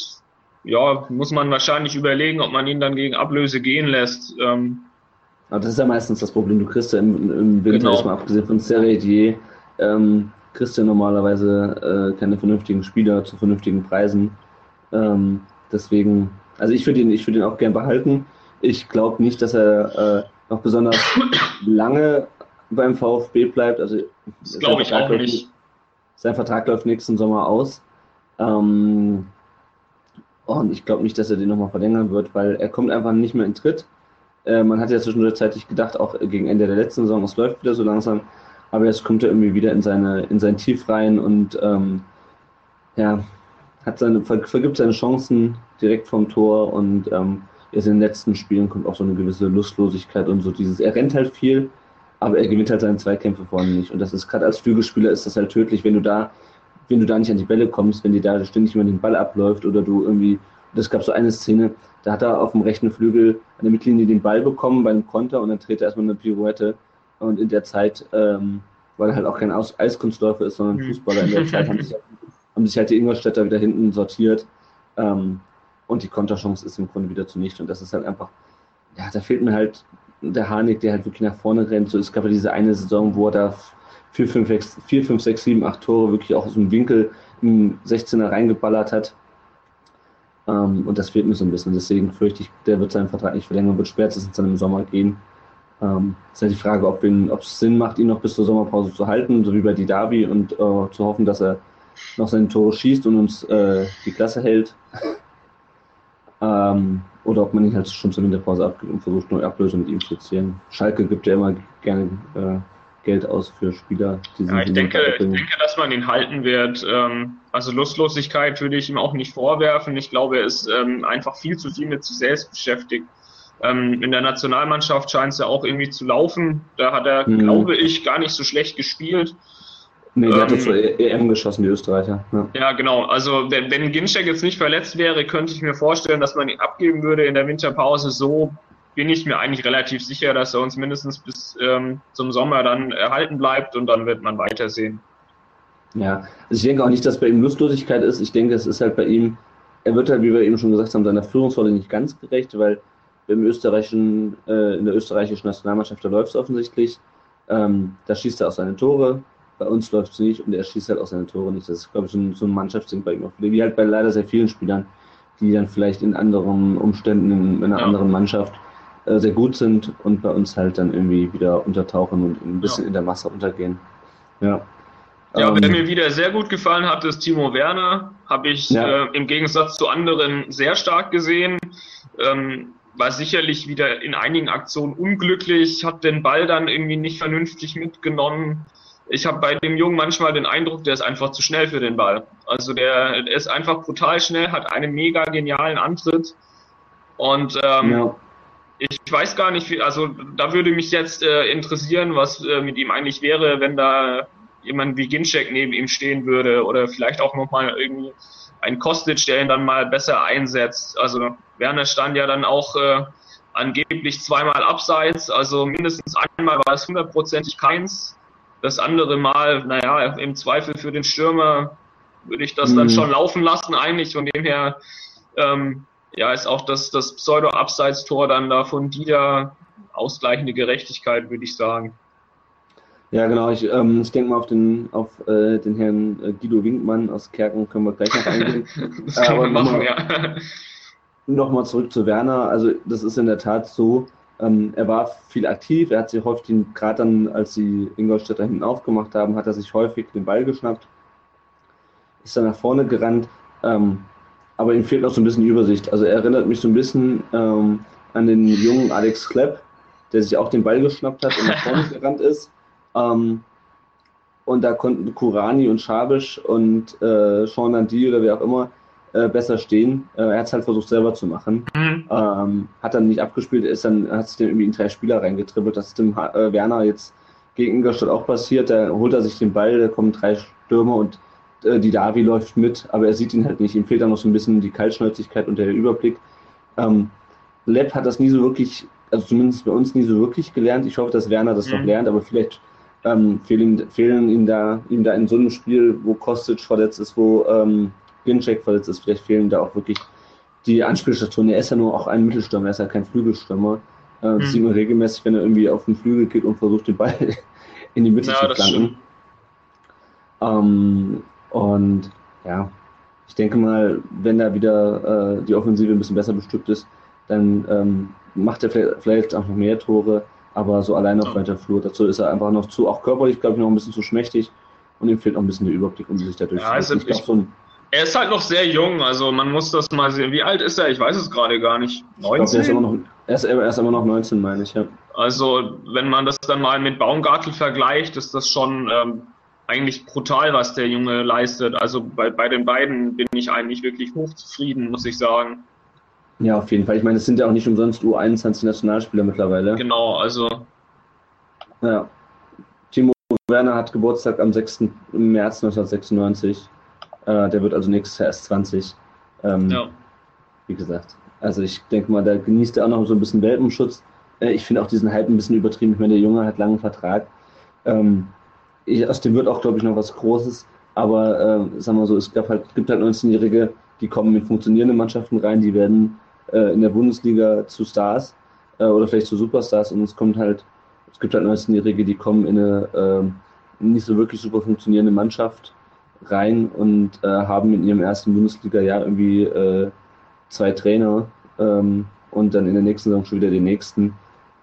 ja, muss man wahrscheinlich überlegen, ob man ihn dann gegen Ablöse gehen lässt. Ähm, Aber das ist ja meistens das Problem. Du kriegst ja im, im Winter, Genau. jetzt mal abgesehen von Serredier, ähm, kriegst du ja normalerweise äh, keine vernünftigen Spieler zu vernünftigen Preisen. Ähm, deswegen, also ich würde ihn, ich würde ihn auch gern behalten. Ich glaube nicht, dass er äh, noch besonders lange beim VfB bleibt. Also das glaube ich auch nicht. Sein Vertrag läuft nächsten Sommer aus. Ähm, und ich glaube nicht, dass er den nochmal verlängern wird, weil er kommt einfach nicht mehr in Tritt. Äh, man hat ja zwischenzeitlich gedacht, auch gegen Ende der letzten Saison, es läuft wieder so langsam, aber jetzt kommt er irgendwie wieder in seine in sein Tief rein und ähm, ja, hat seine, vergibt seine Chancen direkt vom Tor und ähm, jetzt in den letzten Spielen kommt auch so eine gewisse Lustlosigkeit und so dieses, er rennt halt viel, aber er gewinnt halt seine Zweikämpfe vorne nicht. Und das ist gerade als Flügelspieler ist das halt tödlich, wenn du da, wenn du da nicht an die Bälle kommst, wenn dir da ständig immer den Ball abläuft oder du irgendwie, das gab so eine Szene, da hat er auf dem rechten Flügel an der Mittellinie den Ball bekommen bei einem Konter und dann dreht er erstmal eine Pirouette und in der Zeit, ähm, weil er halt auch kein Aus Eiskunstläufer ist, sondern mhm. Fußballer, in der Zeit haben sich, haben sich halt die Ingolstädter wieder hinten sortiert ähm, und die Konterchance ist im Grunde wieder zunichte und das ist halt einfach, ja, da fehlt mir halt der Harnik, der halt wirklich nach vorne rennt. So, es gab ja diese eine Saison, wo er da 4, 5, 6, 4, 5, 6 7, 8 Tore wirklich auch aus dem Winkel im 16er reingeballert hat. Ähm, und das fehlt mir so ein bisschen. Deswegen fürchte ich, der wird seinen Vertrag nicht verlängern, wird spätestens dann im Sommer gehen. Ähm, ist halt die Frage, ob es Sinn macht, ihn noch bis zur Sommerpause zu halten, so wie bei Didavi, und äh, zu hoffen, dass er noch seine Tore schießt und uns äh, die Klasse hält. ähm, oder ob man ihn halt schon zur Winterpause abgibt und versucht, neue Ablösung mit ihm zu erzielen. Schalke gibt ja immer gerne äh, Geld aus für Spieler. Die ja, ich denke, ich denke, dass man ihn halten wird. Ähm, also Lustlosigkeit würde ich ihm auch nicht vorwerfen. Ich glaube, er ist ähm, einfach viel zu viel mit sich selbst beschäftigt. Ähm, in der Nationalmannschaft scheint es ja auch irgendwie zu laufen. Da hat er, mhm. glaube ich, gar nicht so schlecht gespielt. Nee, der ähm, hat jetzt EM geschossen, die Österreicher. Ja, ja genau. Also wenn, wenn Ginczek jetzt nicht verletzt wäre, könnte ich mir vorstellen, dass man ihn abgeben würde in der Winterpause. So bin ich mir eigentlich relativ sicher, dass er uns mindestens bis ähm, zum Sommer dann erhalten bleibt und dann wird man weitersehen. Ja, also ich denke auch nicht, dass bei ihm Lustlosigkeit ist. Ich denke, es ist halt bei ihm, er wird halt, wie wir eben schon gesagt haben, seiner Führungsrolle nicht ganz gerecht, weil im österreichischen, äh, in der österreichischen Nationalmannschaft, da läuft es offensichtlich. Ähm, da schießt er auch seine Tore, bei uns läuft es nicht und er schießt halt auch seine Tore nicht. Das ist, glaube ich, so ein, so ein Mannschaftsding bei ihm. Wie halt bei leider sehr vielen Spielern, die dann vielleicht in anderen Umständen, in, in einer ja. anderen Mannschaft äh, sehr gut sind und bei uns halt dann irgendwie wieder untertauchen und ein bisschen ja. in der Masse untergehen. Ja. Ja, ähm, wer mir wieder sehr gut gefallen hat, ist Timo Werner. Habe ich ja. äh, im Gegensatz zu anderen sehr stark gesehen. Ähm, war sicherlich wieder in einigen Aktionen unglücklich, hat den Ball dann irgendwie nicht vernünftig mitgenommen ich habe bei dem Jungen manchmal den Eindruck, der ist einfach zu schnell für den Ball. Also der, der ist einfach brutal schnell, hat einen mega genialen Antritt. Und ähm, ja. Ich weiß gar nicht, wie, also da würde mich jetzt äh, interessieren, was äh, mit ihm eigentlich wäre, wenn da jemand wie Ginczek neben ihm stehen würde oder vielleicht auch nochmal irgendwie ein Kostic, der ihn dann mal besser einsetzt. Also Werner stand ja dann auch äh, angeblich zweimal abseits, also mindestens einmal war es hundertprozentig keins. Das andere Mal, naja, im Zweifel für den Stürmer würde ich das mhm. dann schon laufen lassen eigentlich. Von dem her, ähm, ja, ist auch das, das Pseudo-Abseits-Tor dann da von Dieter ausgleichende Gerechtigkeit, würde ich sagen. Ja, genau. Ich, ähm, ich denke mal auf den, auf, äh, den Herrn äh, Guido Winkmann aus Kerken können wir gleich noch eingehen. das können wir machen, ja. Nochmal zurück zu Werner. Also, das ist in der Tat so, ähm, er war viel aktiv, er hat sich häufig, gerade dann, als die Ingolstädter hinten aufgemacht haben, hat er sich häufig den Ball geschnappt, ist dann nach vorne gerannt, ähm, aber ihm fehlt noch so ein bisschen Übersicht. Also er erinnert mich so ein bisschen ähm, an den jungen Alex Klepp, der sich auch den Ball geschnappt hat und nach vorne gerannt ist. Ähm, und da konnten Kurani und Schabisch und äh, Sean Nandi oder wer auch immer äh, besser stehen. Äh, er hat es halt versucht selber zu machen. Mhm. Ähm, hat dann nicht abgespielt, ist dann, hat sich dann irgendwie in drei Spieler reingetribbelt. Das ist dem äh, Werner jetzt gegen Ingolstadt auch passiert. Da holt er sich den Ball, da kommen drei Stürmer und äh, die Davi läuft mit, aber er sieht ihn halt nicht. Ihm fehlt dann noch so ein bisschen die Kaltschnäuzigkeit und der Überblick. Ähm, Lepp hat das nie so wirklich, also zumindest bei uns nie so wirklich gelernt. Ich hoffe, dass Werner das mhm. noch lernt, aber vielleicht ähm, fehlen, fehlen ihm da, ihm da in so einem Spiel, wo Kostic verletzt ist, wo ähm, Ginczek verletzt ist, vielleicht fehlen da auch wirklich die Anspielstationen. Er ist ja nur auch ein Mittelstürmer, er ist ja kein Flügelstürmer. Äh, mhm. Sieht man regelmäßig, wenn er irgendwie auf den Flügel geht und versucht, den Ball in die Mitte ja, zu flanken. Ähm, und ja, ich denke mal, wenn da wieder äh, die Offensive ein bisschen besser bestückt ist, dann ähm, macht er vielleicht, vielleicht auch noch mehr Tore, aber so allein auf weiter Flur. Dazu ist er einfach noch zu, auch körperlich, glaube ich, noch ein bisschen zu schmächtig und ihm fehlt noch ein bisschen der Überblick, um sich dadurch ja, also ich, so Er ist halt noch sehr jung, also man muss das mal sehen. Wie alt ist er? Ich weiß es gerade gar nicht. 19? Glaub, er, ist immer noch, er, ist, er ist immer noch 19, meine ich, ja. Also, wenn man das dann mal mit Baumgartel vergleicht, ist das schon ähm, eigentlich brutal, was der Junge leistet. Also bei, bei den beiden bin ich eigentlich wirklich hochzufrieden, muss ich sagen. Ja, auf jeden Fall. Ich meine, es sind ja auch nicht umsonst U21-Nationalspieler mittlerweile. Genau, also. Ja. Timo Werner hat Geburtstag am 6. März 1996. Äh, der wird also nächstes Jahr erst 20. Ähm, ja. Wie gesagt. Also ich denke mal, da genießt er auch noch so ein bisschen Welpenschutz. Äh, ich finde auch diesen Hype ein bisschen übertrieben. Ich meine, der Junge hat langen Vertrag. Ähm, ich, aus dem wird auch, glaube ich, noch was Großes. Aber äh, sagen wir so, es gab halt, gibt halt 19-Jährige, die kommen in funktionierende Mannschaften rein, die werden äh, in der Bundesliga zu Stars äh, oder vielleicht zu Superstars und es kommt halt, es gibt halt 19-Jährige, die kommen in eine äh, nicht so wirklich super funktionierende Mannschaft rein und äh, haben in ihrem ersten Bundesliga-Jahr irgendwie äh, zwei Trainer ähm, und dann in der nächsten Saison schon wieder den nächsten.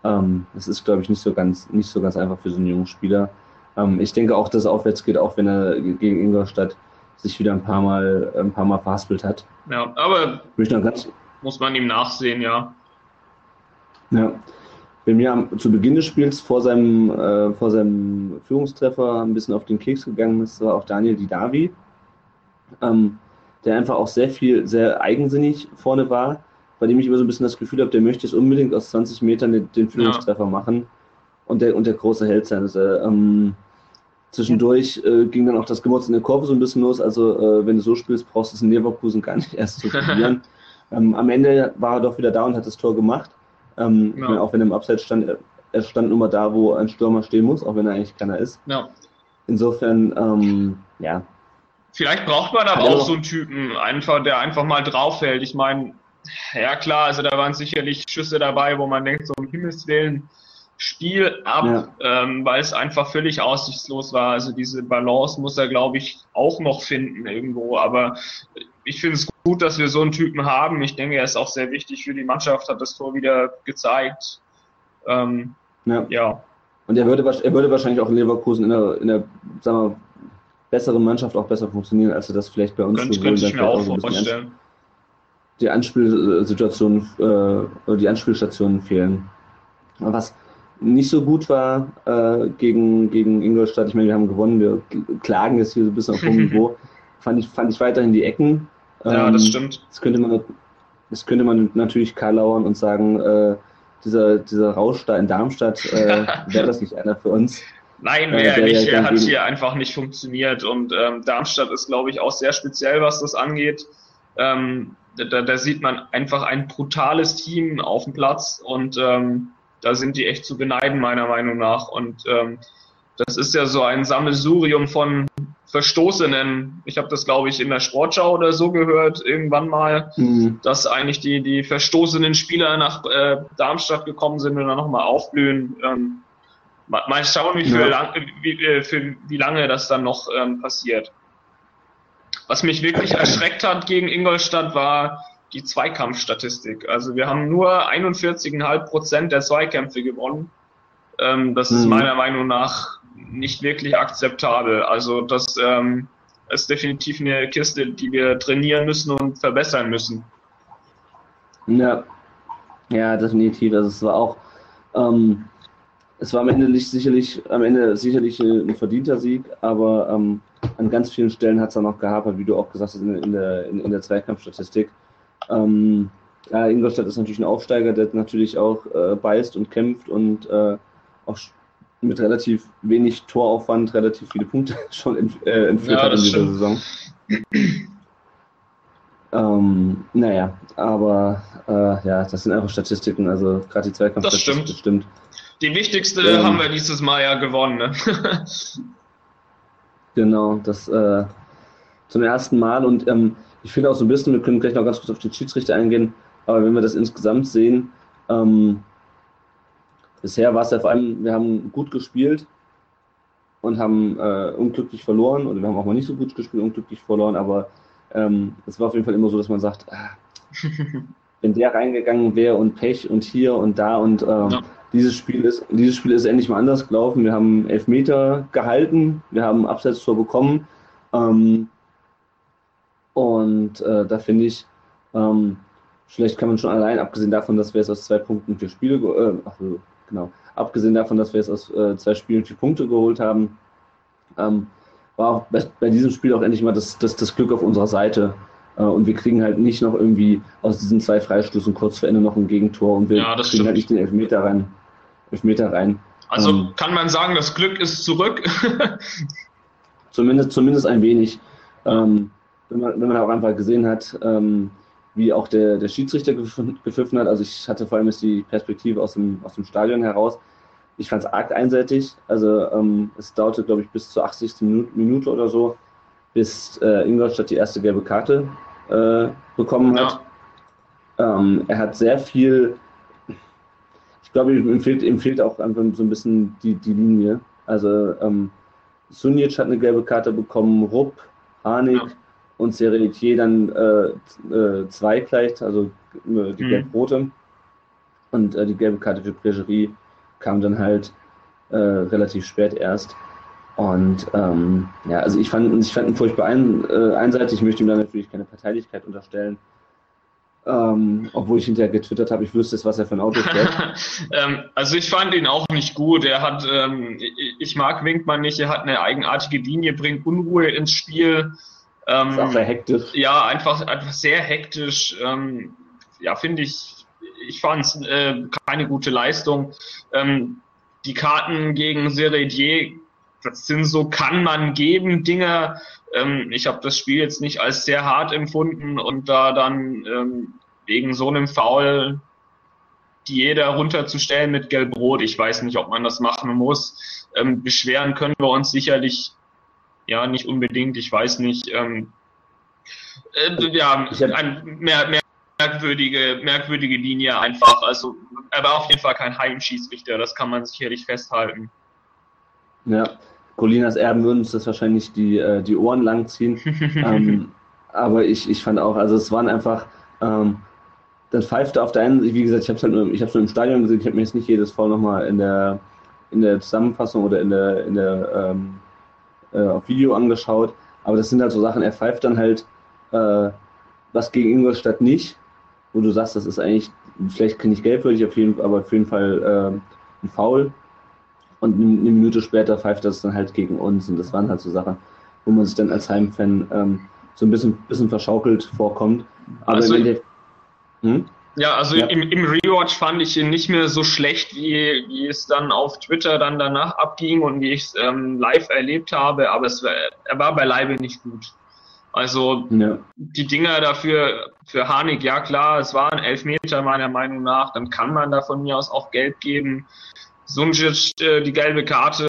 Ähm, das ist, glaube ich, nicht so ganz, nicht so ganz einfach für so einen jungen Spieler. Ähm, ich denke auch, dass es aufwärts geht, auch wenn er gegen Ingolstadt sich wieder ein paar Mal, ein paar Mal verhaspelt hat. Ja, aber muss man ihm nachsehen, ja. Ja. Wenn mir am, zu Beginn des Spiels vor seinem, äh, vor seinem Führungstreffer ein bisschen auf den Keks gegangen ist, war auch Daniel Didavi, ähm, der einfach auch sehr viel, sehr eigensinnig vorne war, bei dem ich immer so ein bisschen das Gefühl habe, der möchte es unbedingt aus 20 Metern den, den Führungstreffer ja. machen und der, und der große Held sein. Also, ähm, zwischendurch äh, ging dann auch das Gemotz in der Kurve so ein bisschen los. Also, äh, wenn du so spielst, brauchst du es in Leverkusen gar nicht erst zu probieren. ähm, am Ende war er doch wieder da und hat das Tor gemacht. Ähm, ja. meine, auch wenn er im Abseits stand, er stand nur mal da, wo ein Stürmer stehen muss, auch wenn er eigentlich keiner ist. Ja. Insofern, ähm, ja. Vielleicht braucht man aber auch so einen Typen, einfach, der einfach mal draufhält. Ich meine, ja klar, also da waren sicherlich Schüsse dabei, wo man denkt, so um Himmels Willen, Spiel ab, ja. ähm, weil es einfach völlig aussichtslos war. Also diese Balance muss er, glaube ich, auch noch finden irgendwo. Aber ich finde es gut, dass wir so einen Typen haben. Ich denke, er ist auch sehr wichtig für die Mannschaft, hat das Tor wieder gezeigt. Ähm, ja. ja. Und er würde, er würde wahrscheinlich auch in Leverkusen in der, in der sagen wir, besseren Mannschaft auch besser funktionieren, als er das vielleicht bei uns könnte, könnte ich mir auch vorstellen. Die Anspielsituationen, äh, die Anspielstationen fehlen. Was, nicht so gut war äh, gegen, gegen Ingolstadt. Ich meine, wir haben gewonnen, wir klagen jetzt hier so ein bisschen auf hohem Niveau. Fand ich, fand ich weiterhin die Ecken. Ja, das ähm, stimmt. Das könnte man, das könnte man natürlich karlauern und sagen, äh, dieser, dieser Rausch da in Darmstadt, äh, wäre das nicht einer für uns? Nein, wäre äh, nicht. Er hat hier einfach nicht funktioniert. Und ähm, Darmstadt ist, glaube ich, auch sehr speziell, was das angeht. Ähm, da, da sieht man einfach ein brutales Team auf dem Platz und ähm, da sind die echt zu beneiden, meiner Meinung nach. Und ähm, das ist ja so ein Sammelsurium von Verstoßenen. Ich habe das, glaube ich, in der Sportschau oder so gehört, irgendwann mal, mhm. dass eigentlich die, die verstoßenen Spieler nach äh, Darmstadt gekommen sind und dann nochmal aufblühen. Ähm, mal, mal schauen, wie, ja. lang, wie, äh, für, wie lange das dann noch ähm, passiert. Was mich wirklich erschreckt hat gegen Ingolstadt war, die Zweikampfstatistik. Also wir haben nur 41,5 Prozent der Zweikämpfe gewonnen. Ähm, das mhm. ist meiner Meinung nach nicht wirklich akzeptabel. Also das ähm, ist definitiv eine Kiste, die wir trainieren müssen und verbessern müssen. Ja, ja, definitiv. Also es war auch, ähm, es war am Ende nicht sicherlich, am Ende sicherlich ein verdienter Sieg, aber ähm, an ganz vielen Stellen hat es dann noch gehapert, wie du auch gesagt hast, in, in der, in, in der Zweikampfstatistik. Ähm, ja, Ingolstadt ist natürlich ein Aufsteiger, der natürlich auch äh, beißt und kämpft und äh, auch mit relativ wenig Toraufwand relativ viele Punkte schon ent, äh, entführt ja, hat in dieser stimmt. Saison. ähm, naja, aber äh, ja, das sind einfach Statistiken, also gerade die Zweikampfstatistik stimmt. stimmt. Die wichtigste ähm, haben wir dieses Mal ja gewonnen, ne? genau, das äh, zum ersten Mal und ähm, ich finde auch so ein bisschen, wir können gleich noch ganz kurz auf den Schiedsrichter eingehen, aber wenn wir das insgesamt sehen, ähm, bisher war es ja vor allem, wir haben gut gespielt, und haben äh, unglücklich verloren oder wir haben auch mal nicht so gut gespielt, unglücklich verloren, aber ähm, es war auf jeden Fall immer so, dass man sagt, ah, wenn der reingegangen wäre und Pech und hier und da und ähm, ja. dieses Spiel ist dieses Spiel ist endlich mal anders gelaufen. Wir haben elf Meter gehalten, wir haben Abseits-Tor bekommen ähm, und äh, da finde ich, ähm, vielleicht kann man schon allein, abgesehen davon, dass wir es aus zwei Punkten vier Spiele, äh, ach, genau, abgesehen davon, dass wir es aus äh, zwei Spielen vier Punkte geholt haben, ähm, war auch bei, bei, diesem Spiel auch endlich mal das, das, das Glück auf unserer Seite. Äh, und wir kriegen halt nicht noch irgendwie aus diesen zwei Freistößen kurz vor Ende noch ein Gegentor und wir ja, kriegen stimmt. halt nicht den Elfmeter rein. Elfmeter rein. Also ähm, kann man sagen, das Glück ist zurück? zumindest, zumindest ein wenig. Ähm, wenn, man, wenn man auch einfach gesehen hat, ähm, wie auch der, der Schiedsrichter gepfiffen hat. Also ich hatte vor allem jetzt die Perspektive aus dem, aus dem Stadion heraus. Ich fand es arg einseitig. Also ähm, es dauerte, glaube ich, bis zur 80. Minute oder so, bis äh, Ingolstadt die erste gelbe Karte äh, bekommen hat. Ja. Ähm, er hat sehr viel, ich glaube, ihm fehlt, ihm fehlt auch einfach so ein bisschen die, die Linie. Also ähm, Sunic hat eine gelbe Karte bekommen, Rupp, Harnik, ja und Seretier dann äh, äh, zwei gleicht, also äh, die mhm. gelb-rote. Und äh, die gelbe Karte für Bregerie kam dann halt äh, relativ spät erst. Und ähm, ja, also ich fand, ich fand ihn furchtbar ein, einseitig. Ich möchte ihm da natürlich keine Parteilichkeit unterstellen. Ähm, obwohl ich hinterher getwittert habe, ich wüsste es, was er für ein Auto fährt. ähm, also ich fand ihn auch nicht gut. Er hat, ähm, ich mag Winkmann nicht, er hat eine eigenartige Linie, bringt Unruhe ins Spiel. Ähm, auch sehr hektisch. Ja, einfach, einfach sehr hektisch. Ähm, ja, finde ich, ich fand es äh, keine gute Leistung. Ähm, die Karten gegen Seredier, das sind so, kann man geben, Dinge. Ähm, ich habe das Spiel jetzt nicht als sehr hart empfunden und da dann ähm, wegen so einem Foul die jeder runterzustellen mit Gelb-Rot, ich weiß nicht, ob man das machen muss. Ähm, beschweren können wir uns sicherlich ja, nicht unbedingt, ich weiß nicht. Ähm, äh, ja, eine mehr, mehr merkwürdige, merkwürdige Linie einfach. Also er war auf jeden Fall kein Heimschießrichter, das kann man sicherlich festhalten. Ja, Colinas Erben würden uns das wahrscheinlich die, äh, die Ohren langziehen. ähm, aber ich, ich fand auch, also es waren einfach, ähm, das pfeifte auf der einen, wie gesagt, ich habe es halt nur, ich nur im Stadion gesehen, ich habe mir jetzt nicht jedes Fall nochmal in der, in der Zusammenfassung oder in der, in der ähm, äh, auf Video angeschaut. Aber das sind halt so Sachen, er pfeift dann halt äh, was gegen Ingolstadt nicht, wo du sagst, das ist eigentlich, vielleicht nicht gelbwürdig, auf jeden, aber auf jeden Fall äh, ein Foul. Und eine Minute später pfeift das dann halt gegen uns. Und das waren halt so Sachen, wo man sich dann als Heimfan ähm, so ein bisschen, bisschen verschaukelt vorkommt. Aber also, im hm? Ja, also ja. Im, im Rewatch fand ich ihn nicht mehr so schlecht, wie, wie es dann auf Twitter dann danach abging und wie ich es ähm, live erlebt habe, aber es war, er war beileibe nicht gut. Also ja. die Dinger dafür für Harnik, ja klar, es waren Elfmeter meiner Meinung nach, dann kann man da von mir aus auch Gelb geben. Sunjic, äh, die gelbe Karte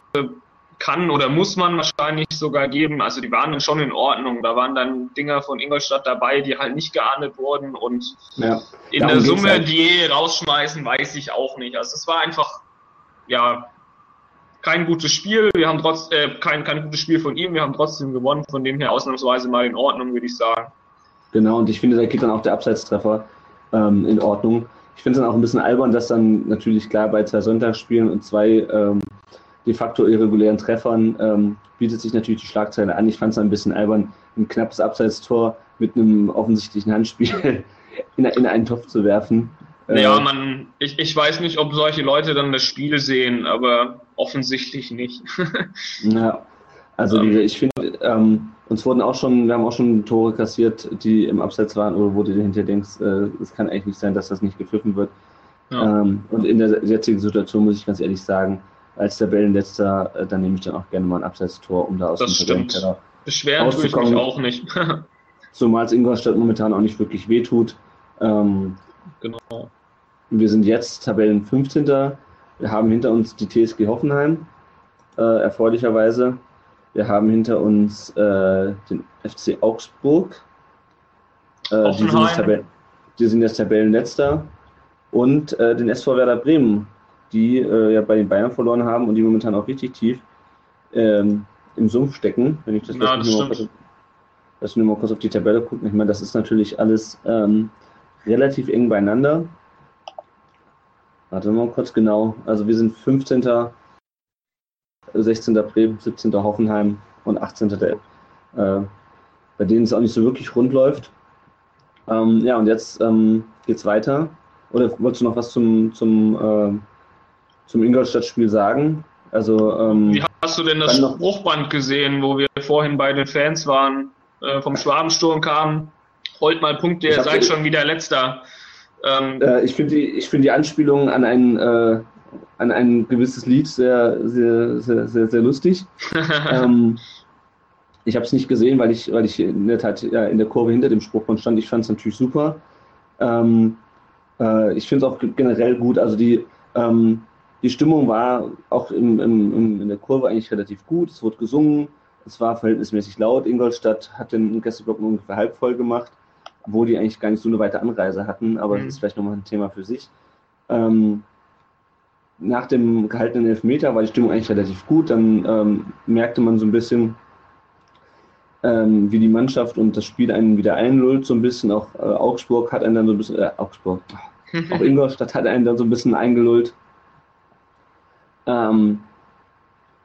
kann oder muss man wahrscheinlich sogar geben. Also die waren dann schon in Ordnung. Da waren dann Dinger von Ingolstadt dabei, die halt nicht geahndet wurden und ja, in der Summe halt. die rausschmeißen, weiß ich auch nicht. Also es war einfach, ja, kein gutes Spiel. Wir haben trotz, äh, kein, kein gutes Spiel von ihm. Wir haben trotzdem gewonnen. Von dem her ausnahmsweise mal in Ordnung, würde ich sagen. Genau. Und ich finde, da geht dann auch der Abseitstreffer ähm, in Ordnung. Ich finde es dann auch ein bisschen albern, dass dann natürlich klar bei zwei Sonntagsspielen und zwei ähm, de facto irregulären Treffern ähm, bietet sich natürlich die Schlagzeile an. Ich fand es ein bisschen albern, ein knappes Abseitstor mit einem offensichtlichen Handspiel in, in einen Topf zu werfen. Naja, äh, man, ich, ich weiß nicht, ob solche Leute dann das Spiel sehen, aber offensichtlich nicht. ja, also ähm. ich finde, ähm, uns wurden auch schon, wir haben auch schon Tore kassiert, die im Abseits waren, oder wo du dir hinterher denkst, äh, es kann eigentlich nicht sein, dass das nicht gepfiffen wird. Ja. Ähm, und in der jetzigen Situation muss ich ganz ehrlich sagen, als Tabellenletzter, äh, dann nehme ich dann auch gerne mal ein Abseitstor, um da aus das dem Tabellenkeller Beschweren tue ich mich auch nicht. Zumal es Ingolstadt momentan auch nicht wirklich wehtut. Ähm, genau. Wir sind jetzt Tabellen 15. Wir haben hinter uns die TSG Hoffenheim, äh, erfreulicherweise. Wir haben hinter uns äh, den FC Augsburg. Äh, die, sind jetzt Tabellen, die sind jetzt Tabellenletzter. Und äh, den SV Werder Bremen, die äh, ja bei den Bayern verloren haben und die momentan auch richtig tief ähm, im Sumpf stecken, wenn ich das, Ja, das nur mal kurz, nur mal kurz auf die Tabelle gucken. Ich meine, das ist natürlich alles ähm, relativ eng beieinander. Warte mal kurz genau. Also wir sind 15., 16. Bremen, 17. Hoffenheim und 18. Der, äh, bei denen es auch nicht so wirklich rund läuft. Ähm, ja, und jetzt ähm, geht's weiter. Oder wolltest du noch was zum, zum, äh, zum Ingolstadt-Spiel sagen? Also, ähm, Wie hast du denn das Spruchband gesehen, wo wir vorhin bei den Fans waren, äh, vom Schwabensturm kamen? Holt mal Punkte, ihr seid schon wieder Letzter. Ähm, Äh, ich finde die, ich find die Anspielung an ein, äh, an ein gewisses Lied sehr, sehr, sehr, sehr, sehr lustig. ähm, ich habe es nicht gesehen, weil ich, weil ich in der Tat ja, in der Kurve hinter dem Spruchband stand. Ich fand es natürlich super. Ähm, äh, ich finde es auch ge- generell gut. Also die, ähm, die Stimmung war auch im, im, im, in der Kurve eigentlich relativ gut. Es wurde gesungen. Es war verhältnismäßig laut. Ingolstadt hat den Gästeblock nur ungefähr halb voll gemacht, obwohl die eigentlich gar nicht so eine weite Anreise hatten. Aber Mhm. das ist vielleicht nochmal ein Thema für sich. Ähm, nach dem gehaltenen Elfmeter war die Stimmung eigentlich relativ gut. Dann ähm, merkte man so ein bisschen, ähm, wie die Mannschaft und das Spiel einen wieder einlullt, so ein bisschen. Auch äh, Augsburg hat einen dann so ein bisschen, äh, Augsburg, auch Ingolstadt hat einen dann so ein bisschen eingelullt. Ähm,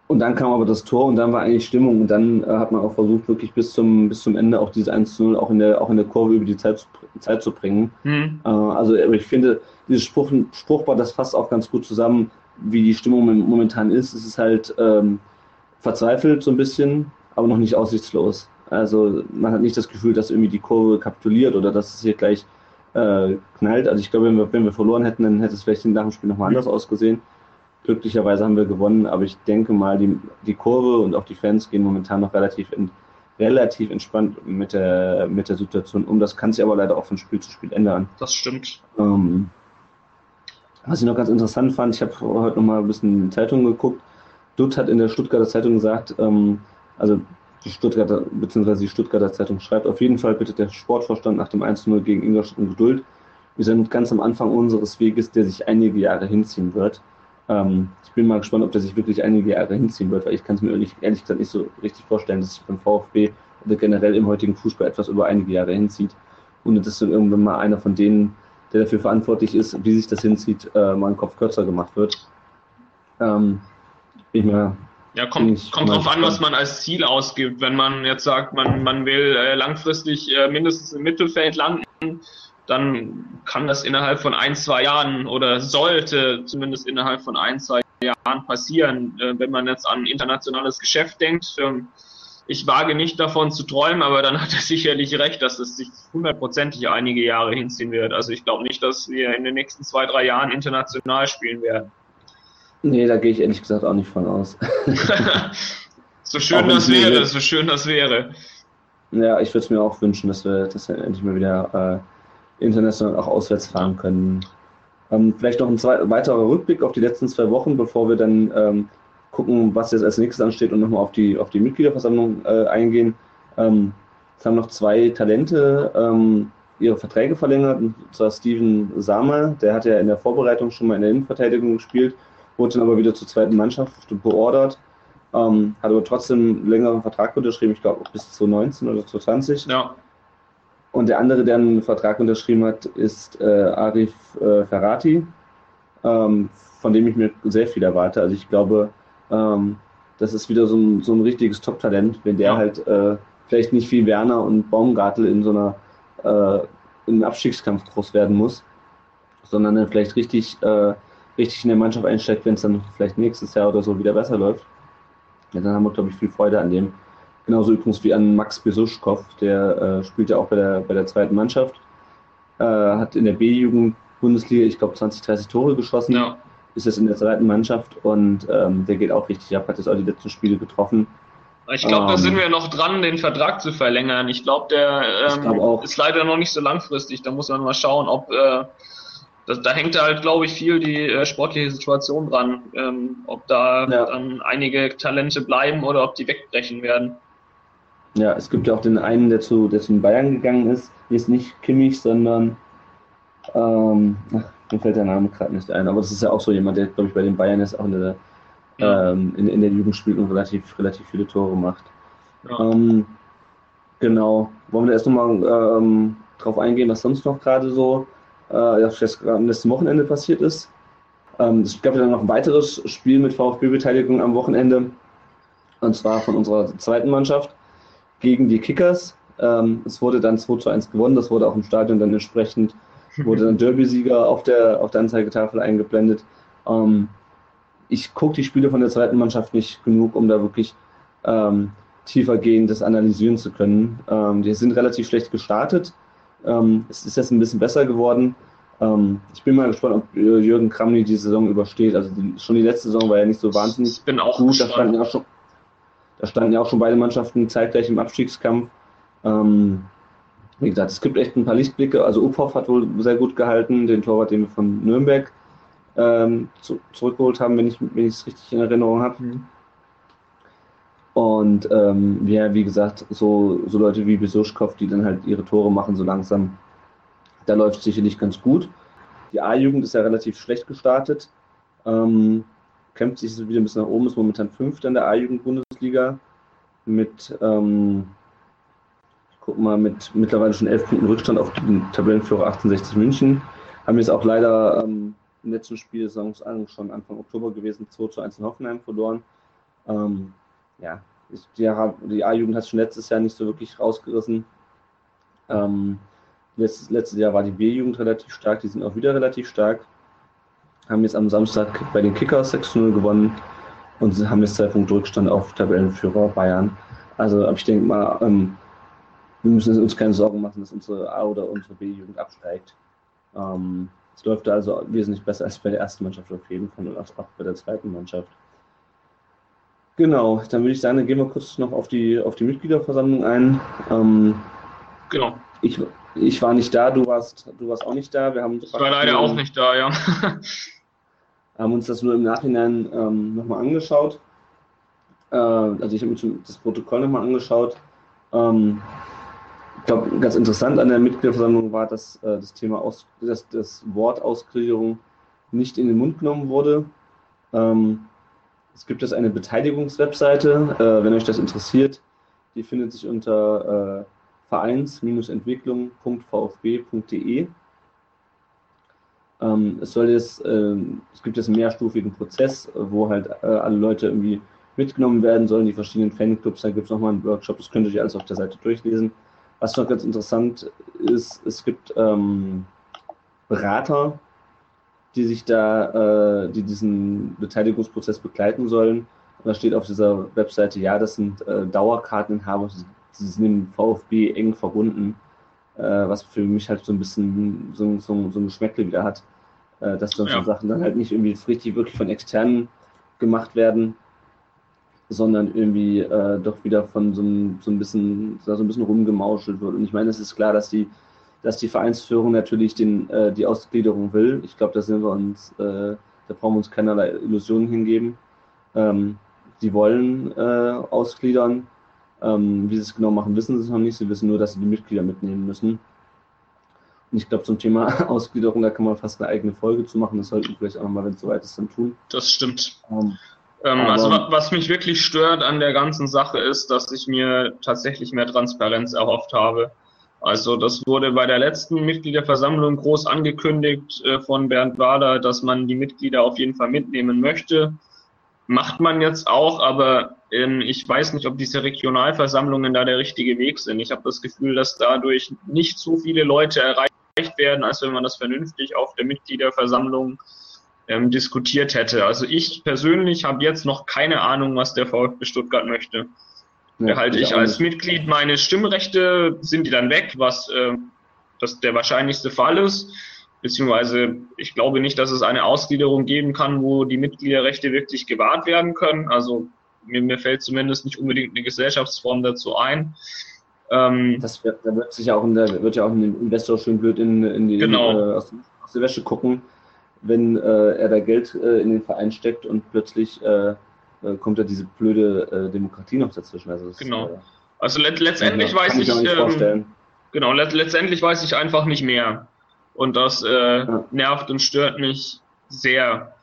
und dann kam aber das Tor und dann war eigentlich Stimmung und dann äh, hat man auch versucht, wirklich bis zum, bis zum Ende auch diese 1 0 auch in der, auch in der Kurve über die Zeit, zu- Zeit zu bringen. hm, Äh, also ich finde, dieses Spruch, Spruchband, das fasst auch ganz gut zusammen, wie die Stimmung mom- momentan ist. Es ist halt ähm, verzweifelt so ein bisschen, aber noch nicht aussichtslos. Also man hat nicht das Gefühl, dass irgendwie die Kurve kapituliert oder dass es hier gleich äh, knallt. Also ich glaube, wenn wir, wenn wir verloren hätten, dann hätte es vielleicht nach dem Spiel nochmal anders ausgesehen. Glücklicherweise haben wir gewonnen, aber ich denke mal, die, die Kurve und auch die Fans gehen momentan noch relativ, in, relativ entspannt mit der, mit der Situation um. Das kann sich aber leider auch von Spiel zu Spiel ändern. das stimmt. Ähm, was ich noch ganz interessant fand, ich habe heute noch mal ein bisschen in die Zeitung geguckt. Dutt hat in der Stuttgarter Zeitung gesagt, ähm, also die Stuttgarter, beziehungsweise die Stuttgarter Zeitung schreibt, auf jeden Fall bittet der Sportvorstand nach dem 1-0 gegen Ingolstadt um Geduld. Wir sind ganz am Anfang unseres Weges, der sich einige Jahre hinziehen wird. Ähm, ich bin mal gespannt, ob der sich wirklich einige Jahre hinziehen wird, weil ich kann es mir ehrlich, ehrlich gesagt nicht so richtig vorstellen, dass sich beim VfB oder generell im heutigen Fußball etwas über einige Jahre hinzieht, ohne dass dann irgendwann mal einer von denen, der dafür verantwortlich ist, wie sich das hinzieht, äh, mal einen Kopf kürzer gemacht wird. Ähm, bin ich mal Ja, kommt, kommt drauf an, was man als Ziel ausgibt. Wenn man jetzt sagt, man, man will äh, langfristig äh, mindestens im Mittelfeld landen, dann kann das innerhalb von ein, zwei Jahren oder sollte zumindest innerhalb von ein, zwei Jahren passieren. Äh, wenn man jetzt an internationales Geschäft denkt, ähm, ich wage nicht davon zu träumen, aber dann hat er sicherlich recht, dass es sich hundertprozentig einige Jahre hinziehen wird. Also ich glaube nicht, dass wir in den nächsten zwei, drei Jahren international spielen werden. Nee, da gehe ich ehrlich gesagt auch nicht von aus. so schön das wäre, so schön das wäre. ja, ich würde es mir auch wünschen, dass wir, wir endlich mal wieder äh, international auch auswärts fahren können. Ähm, vielleicht noch ein zwei, weiterer Rückblick auf die letzten zwei Wochen, bevor wir dann ähm, gucken, was jetzt als nächstes ansteht und nochmal auf die, auf die Mitgliederversammlung äh, eingehen. Ähm, es haben noch zwei Talente ähm, ihre Verträge verlängert, und zwar Steven Samer, der hat ja in der Vorbereitung schon mal in der Innenverteidigung gespielt, wurde dann aber wieder zur zweiten Mannschaft beordert, ähm, hat aber trotzdem einen längeren Vertrag unterschrieben, ich glaube bis 2019 oder 2020. Ja, Und der andere, der einen Vertrag unterschrieben hat, ist äh, Arif äh, Ferrati, ähm, von dem ich mir sehr viel erwarte. Also ich glaube, ähm, das ist wieder so ein, so ein richtiges Top-Talent, wenn der Ja. halt äh, vielleicht nicht wie Werner und Baumgartel in so einer äh, in einem Abstiegskampf groß werden muss, sondern dann vielleicht richtig, äh, richtig in der Mannschaft einsteigt, wenn es dann vielleicht nächstes Jahr oder so wieder besser läuft. Ja, dann haben wir, glaube ich, viel Freude an dem. Genauso übrigens wie an Max Besuschkow, der äh, spielt ja auch bei der, bei der zweiten Mannschaft. Äh, hat in der B-Jugend Bundesliga, ich glaube, 20, 30 Tore geschossen. ja. Ist jetzt in der zweiten Mannschaft und ähm, der geht auch richtig ab, hat jetzt auch die letzten Spiele getroffen. Ich glaube, da Ähm. sind wir noch dran, den Vertrag zu verlängern. Ich glaube, der Ich ähm, glaub auch. ist leider noch nicht so langfristig. Da muss man mal schauen, ob äh, das, da hängt halt, glaube ich, viel die äh, sportliche Situation dran, ähm, ob da Ja. dann einige Talente bleiben oder ob die wegbrechen werden. Ja, es gibt ja auch den einen, der zu, der zu den Bayern gegangen ist. Ist nicht Kimmich, sondern ähm, ach, mir fällt der Name gerade nicht ein. Aber das ist ja auch so jemand, der, glaube ich, bei den Bayern ist auch in der Ja. ähm, in, in der Jugend spielt und relativ, relativ viele Tore macht. Ja. Ähm, genau. Wollen wir erst nochmal ähm, drauf eingehen, was sonst noch gerade so äh, am letzten Wochenende passiert ist? Ähm, es gab ja dann noch ein weiteres Spiel mit VfB-Beteiligung am Wochenende. Und zwar von unserer zweiten Mannschaft gegen die Kickers. Ähm, es wurde dann 2 zu 1 gewonnen. Das wurde auch im Stadion dann entsprechend, wurde dann Derby-Sieger auf der, auf der Anzeigetafel eingeblendet. Ähm, ich gucke die Spiele von der zweiten Mannschaft nicht genug, um da wirklich ähm, tiefergehend das analysieren zu können. Ähm, die sind relativ schlecht gestartet. Ähm, es ist jetzt ein bisschen besser geworden. Ähm, ich bin mal gespannt, ob Jürgen Kramny die Saison übersteht. Also die, schon die letzte Saison war ja nicht so wahnsinnig Ich bin auch gut. Da standen, gespannt. ja schon, da standen ja auch schon beide Mannschaften zeitgleich im Abstiegskampf. Ähm, wie gesagt, es gibt echt ein paar Lichtblicke. Also Uphoff hat wohl sehr gut gehalten, den Torwart, den wir von Nürnberg ähm, zu, zurückgeholt haben, wenn ich es richtig in Erinnerung habe. Mhm. Und ähm, ja, wie gesagt, so, so Leute wie Besuschkow, die dann halt ihre Tore machen, so langsam, da läuft es sicherlich ganz gut. Die A-Jugend ist ja relativ schlecht gestartet. Ähm, kämpft sich wieder ein bisschen nach oben, ist momentan Fünfter in der A-Jugend-Bundesliga mit, ähm, ich guck mal, mit mittlerweile schon elf Punkten Rückstand auf den Tabellenführer 1860 München. Haben jetzt auch leider ähm, im letzten Spiel des Saisonsanfangs schon Anfang Oktober gewesen, 2 zu 1 in Hoffenheim verloren. Ähm, ja, die, die A-Jugend hat schon letztes Jahr nicht so wirklich rausgerissen. Ähm, letztes, letztes Jahr war die B-Jugend relativ stark, die sind auch wieder relativ stark. Haben jetzt am Samstag bei den Kickers 6-0 gewonnen und sie haben jetzt zwei Punkte Rückstand auf Tabellenführer Bayern. Also aber ich denke mal, ähm, wir müssen uns keine Sorgen machen, dass unsere A- oder unsere B-Jugend absteigt. Ähm, es läuft also wesentlich besser als bei der ersten Mannschaft auf jeden Fall und auch bei der zweiten Mannschaft. Genau, dann würde ich sagen, dann gehen wir kurz noch auf die, auf die Mitgliederversammlung ein. Ähm, Genau. ich, ich war nicht da, du warst, du warst auch nicht da. Wir haben Ich war leider auch nicht da, ja. Haben uns das nur im Nachhinein ähm, nochmal angeschaut. Äh, also ich habe mir das Protokoll nochmal angeschaut. Ähm, ich glaube, ganz interessant an der Mitgliederversammlung war, dass äh, das Thema Aus, dass das Wort Ausgliederung nicht in den Mund genommen wurde. Ähm, es gibt jetzt eine Beteiligungswebseite, äh, wenn euch das interessiert. Die findet sich unter äh, vereins-entwicklung.vfb.de. Ähm, es soll jetzt, ähm, es gibt jetzt einen mehrstufigen Prozess, wo halt äh, alle Leute irgendwie mitgenommen werden sollen, die verschiedenen Fanclubs. Da gibt es nochmal einen Workshop, das könnt ihr euch alles auf der Seite durchlesen. Was noch ganz interessant ist, es gibt ähm, Berater, die sich da, äh, die diesen Beteiligungsprozess begleiten sollen. Und da steht auf dieser Webseite, ja, das sind äh, Dauerkarteninhaber, sie sind im VfB eng verbunden, äh, was für mich halt so ein bisschen so, so, so ein Geschmäckle wieder hat, äh, dass dann Ja. so Sachen dann halt nicht irgendwie richtig wirklich von externen gemacht werden, sondern irgendwie äh, doch wieder von so ein, so ein bisschen so ein bisschen rumgemauschelt wird. Und ich meine, es ist klar, dass die, dass die Vereinsführung natürlich den, äh, die Ausgliederung will. Ich glaube, da sind wir uns, äh, da brauchen wir uns keinerlei Illusionen hingeben. Ähm, die wollen äh, ausgliedern. Ähm, wie sie es genau machen, wissen sie noch nicht. Sie wissen nur, dass sie die Mitglieder mitnehmen müssen. Und ich glaube, zum Thema Ausgliederung, da kann man fast eine eigene Folge zu machen. Das sollten wir vielleicht auch nochmal, wenn es soweit ist, dann tun. Das stimmt. Ähm, Ähm, also wa- was mich wirklich stört an der ganzen Sache ist, dass ich mir tatsächlich mehr Transparenz erhofft habe. Also das wurde bei der letzten Mitgliederversammlung groß angekündigt äh, von Bernd Wader, dass man die Mitglieder auf jeden Fall mitnehmen möchte. Macht man jetzt auch, aber ähm, ich weiß nicht, ob diese Regionalversammlungen da der richtige Weg sind. Ich habe das Gefühl, dass dadurch nicht so viele Leute erreicht werden, als wenn man das vernünftig auf der Mitgliederversammlung ähm, diskutiert hätte. Also ich persönlich habe jetzt noch keine Ahnung, was der VfB Stuttgart möchte. ja, Behalte ich als nicht. Mitglied meine Stimmrechte, sind die dann weg, was äh, das der wahrscheinlichste Fall ist. Beziehungsweise ich glaube nicht, dass es eine Ausgliederung geben kann, wo die Mitgliederrechte wirklich gewahrt werden können. Also mir, mir fällt zumindest nicht unbedingt eine Gesellschaftsform dazu ein. Ähm, Das wird, da wird sich ja auch in der, wird ja auch ein Investor schön blöd in, in die Genau. äh, aus, aus der Wäsche gucken, wenn äh, er da Geld äh, in den Verein steckt und plötzlich äh, äh, kommt da diese blöde äh, Demokratie noch dazwischen. Also das, Genau. äh, also let, letztendlich kann weiß ich, nicht ähm, vorstellen. Genau, let letztendlich weiß ich einfach nicht mehr. Und das äh, nervt und stört mich sehr.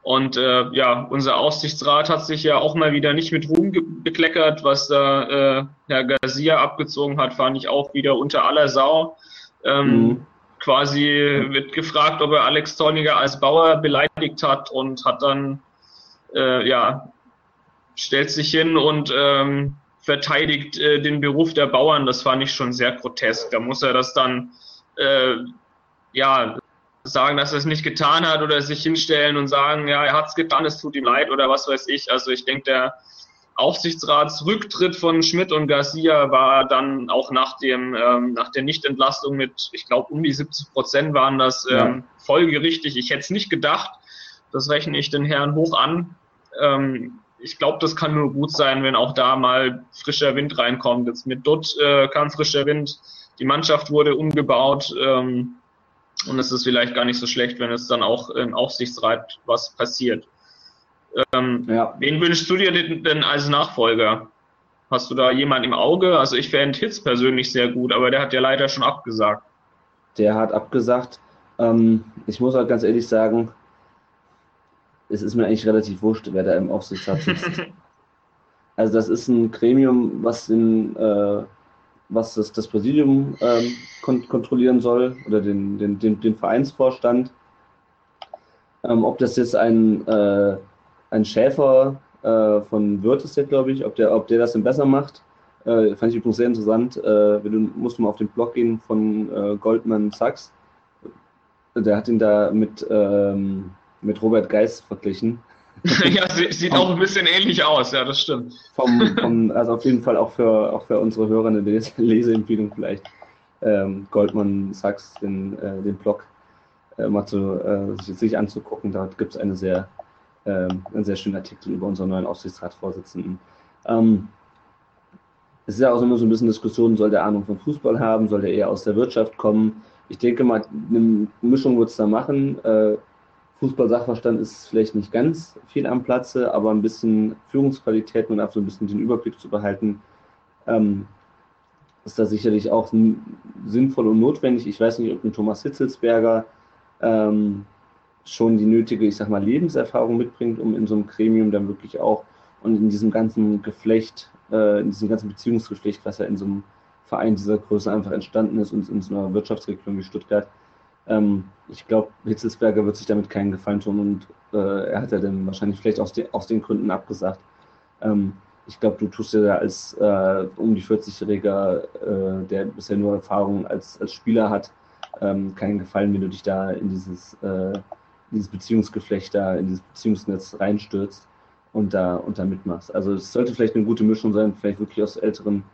Und äh, ja, unser Aufsichtsrat hat sich ja auch mal wieder nicht mit Ruhm bekleckert, was da äh, Herr Garcia abgezogen hat, fand ich auch wieder unter aller Sau. Ähm, mhm. Quasi wird gefragt, ob er Alex Zorniger als Bauer beleidigt hat und hat dann, äh, ja, stellt sich hin und ähm, verteidigt äh, den Beruf der Bauern. Das fand ich schon sehr grotesk. Da muss er das dann, äh, ja, sagen, dass er es nicht getan hat oder sich hinstellen und sagen, ja, er hat es getan, es tut ihm leid oder was weiß ich. Also ich denke, der Aufsichtsratsrücktritt von Schmidt und Garcia war dann auch nach dem ähm, nach der Nichtentlastung mit, ich glaube, um die 70 Prozent waren das ähm, ja. folgerichtig. Ich hätte es nicht gedacht. Das rechne ich den Herren hoch an. Ähm, ich glaube, das kann nur gut sein, wenn auch da mal frischer Wind reinkommt. Jetzt mit Dutt äh, kam frischer Wind. Die Mannschaft wurde umgebaut. Ähm, und es ist vielleicht gar nicht so schlecht, wenn es dann auch im Aufsichtsrat was passiert. Ähm, ja. Wen wünschst du dir denn als Nachfolger? Hast du da jemanden im Auge? Also ich fände Hitz persönlich sehr gut, aber der hat ja leider schon abgesagt. Der hat abgesagt. Ähm, ich muss halt ganz ehrlich sagen, es ist mir eigentlich relativ wurscht, wer da im Aufsichtsrat sitzt. also das ist ein Gremium, was in äh, was das, das Präsidium ähm, kon kontrollieren soll oder den, den, den, den Vereinsvorstand. Ähm, ob das jetzt ein, äh, ein Schäfer äh, von Wirth ist, glaube ich, ob der, ob der das denn besser macht, äh, fand ich übrigens sehr interessant. Äh, du musst mal auf den Blog gehen von äh, Goldman Sachs. Der hat ihn da mit, ähm, mit Robert Geist verglichen. ja, sieht auch ein bisschen ähnlich aus, ja, das stimmt. Vom, vom, also auf jeden Fall auch für, auch für unsere Hörer eine Leseempfehlung vielleicht. Ähm, Goldman Sachs, den, äh, den Blog äh, mal zu, äh, sich, sich, anzugucken. Da gibt es eine sehr, ähm, einen sehr schönen Artikel über unseren neuen Aufsichtsratsvorsitzenden. Ähm, es ist ja auch immer so ein bisschen Diskussion, soll der Ahnung von Fußball haben, soll der eher aus der Wirtschaft kommen? Ich denke mal, eine Mischung wird es da machen. Äh, Fußball-Sachverstand ist vielleicht nicht ganz viel am Platze, aber ein bisschen Führungsqualität und auch so ein bisschen den Überblick zu behalten, ähm, ist da sicherlich auch sinnvoll und notwendig. Ich weiß nicht, ob ein Thomas Hitzelsberger ähm, schon die nötige, ich sag mal, Lebenserfahrung mitbringt, um in so einem Gremium dann wirklich auch und in diesem ganzen Geflecht, äh, in diesem ganzen Beziehungsgeflecht, was ja in so einem Verein dieser Größe einfach entstanden ist und in so einer Wirtschaftsregion wie Stuttgart, ähm, ich glaube, Hitzelsberger wird sich damit keinen Gefallen tun und äh, er hat ja dann wahrscheinlich vielleicht aus, de aus den Gründen abgesagt. Ähm, ich glaube, du tust dir da als äh, um die 40-Jähriger, äh, der bisher nur Erfahrung als, als Spieler hat, ähm, keinen Gefallen, wenn du dich da in dieses, äh, dieses Beziehungsgeflecht da, in dieses Beziehungsnetz reinstürzt und da, und da mitmachst. Also es sollte vielleicht eine gute Mischung sein, vielleicht wirklich aus älteren,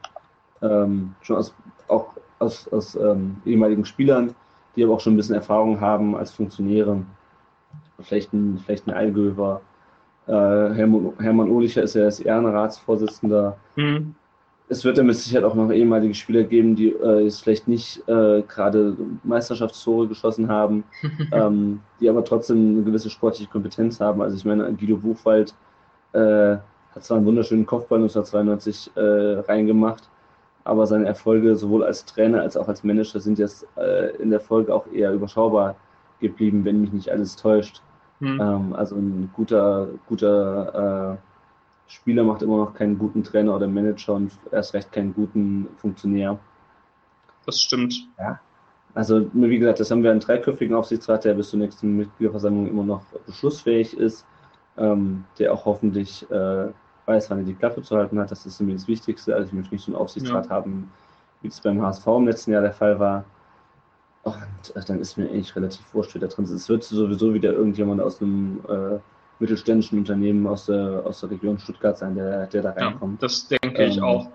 ähm, schon aus, auch aus, aus ähm, ehemaligen Spielern, die aber auch schon ein bisschen Erfahrung haben als Funktionäre. Vielleicht ein, vielleicht ein Allgöwer. Äh, Hermann, Hermann Ohlicher ist ja als Ehrenratsvorsitzender. Mhm. Es wird ja mit Sicherheit auch noch ehemalige Spieler geben, die äh, jetzt vielleicht nicht äh, gerade Meisterschaftstore geschossen haben, ähm, die aber trotzdem eine gewisse sportliche Kompetenz haben. Also ich meine, Guido Buchwald äh, hat zwar einen wunderschönen Kopfball 1992 äh, reingemacht, aber seine Erfolge sowohl als Trainer als auch als Manager sind jetzt äh, in der Folge auch eher überschaubar geblieben, wenn mich nicht alles täuscht. Hm. Ähm, also ein guter, guter äh, Spieler macht immer noch keinen guten Trainer oder Manager und erst recht keinen guten Funktionär. Das stimmt. Ja. Also, wie gesagt, das haben wir einen dreiköpfigen Aufsichtsrat, der bis zur nächsten Mitgliederversammlung immer noch beschlussfähig ist, ähm, der auch hoffentlich äh, weiß, wann er die Klappe zu halten hat. Das ist mir das Wichtigste. Also ich möchte nicht so einen Aufsichtsrat ja. haben, wie es beim HSV im letzten Jahr der Fall war. Und äh, dann ist mir eigentlich relativ wurscht, wer da drin ist. Es wird sowieso wieder irgendjemand aus einem äh, mittelständischen Unternehmen aus der, aus der Region Stuttgart sein, der, der da reinkommt. Ja, das denke ich ähm, auch.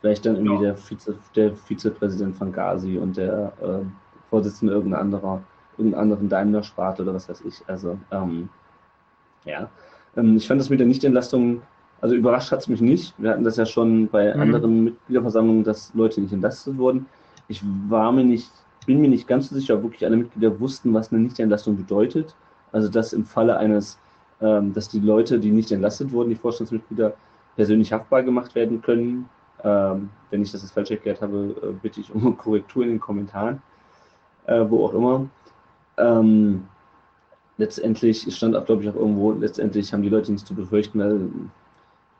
Vielleicht dann irgendwie ja. der, Vize, der Vizepräsident von Gazi und der äh, Vorsitzende irgendeiner anderer, irgendeiner anderen Daimler-Sparte oder was weiß ich. Also, ähm, ja. Ähm, ich fand das mit der Nichtentlastung also überrascht hat es mich nicht. Wir hatten das ja schon bei mhm. anderen Mitgliederversammlungen, dass Leute nicht entlastet wurden. Ich war mir nicht, bin mir nicht ganz so sicher, ob wirklich alle Mitglieder wussten, was eine Nichtentlastung bedeutet. Also dass im Falle eines, ähm, dass die Leute, die nicht entlastet wurden, die Vorstandsmitglieder, persönlich haftbar gemacht werden können. Ähm, wenn ich das jetzt falsch erklärt habe, äh, bitte ich um Korrektur in den Kommentaren, äh, wo auch immer. Ähm, letztendlich, es stand auch, glaube ich, auch irgendwo, letztendlich haben die Leute nichts zu befürchten, weil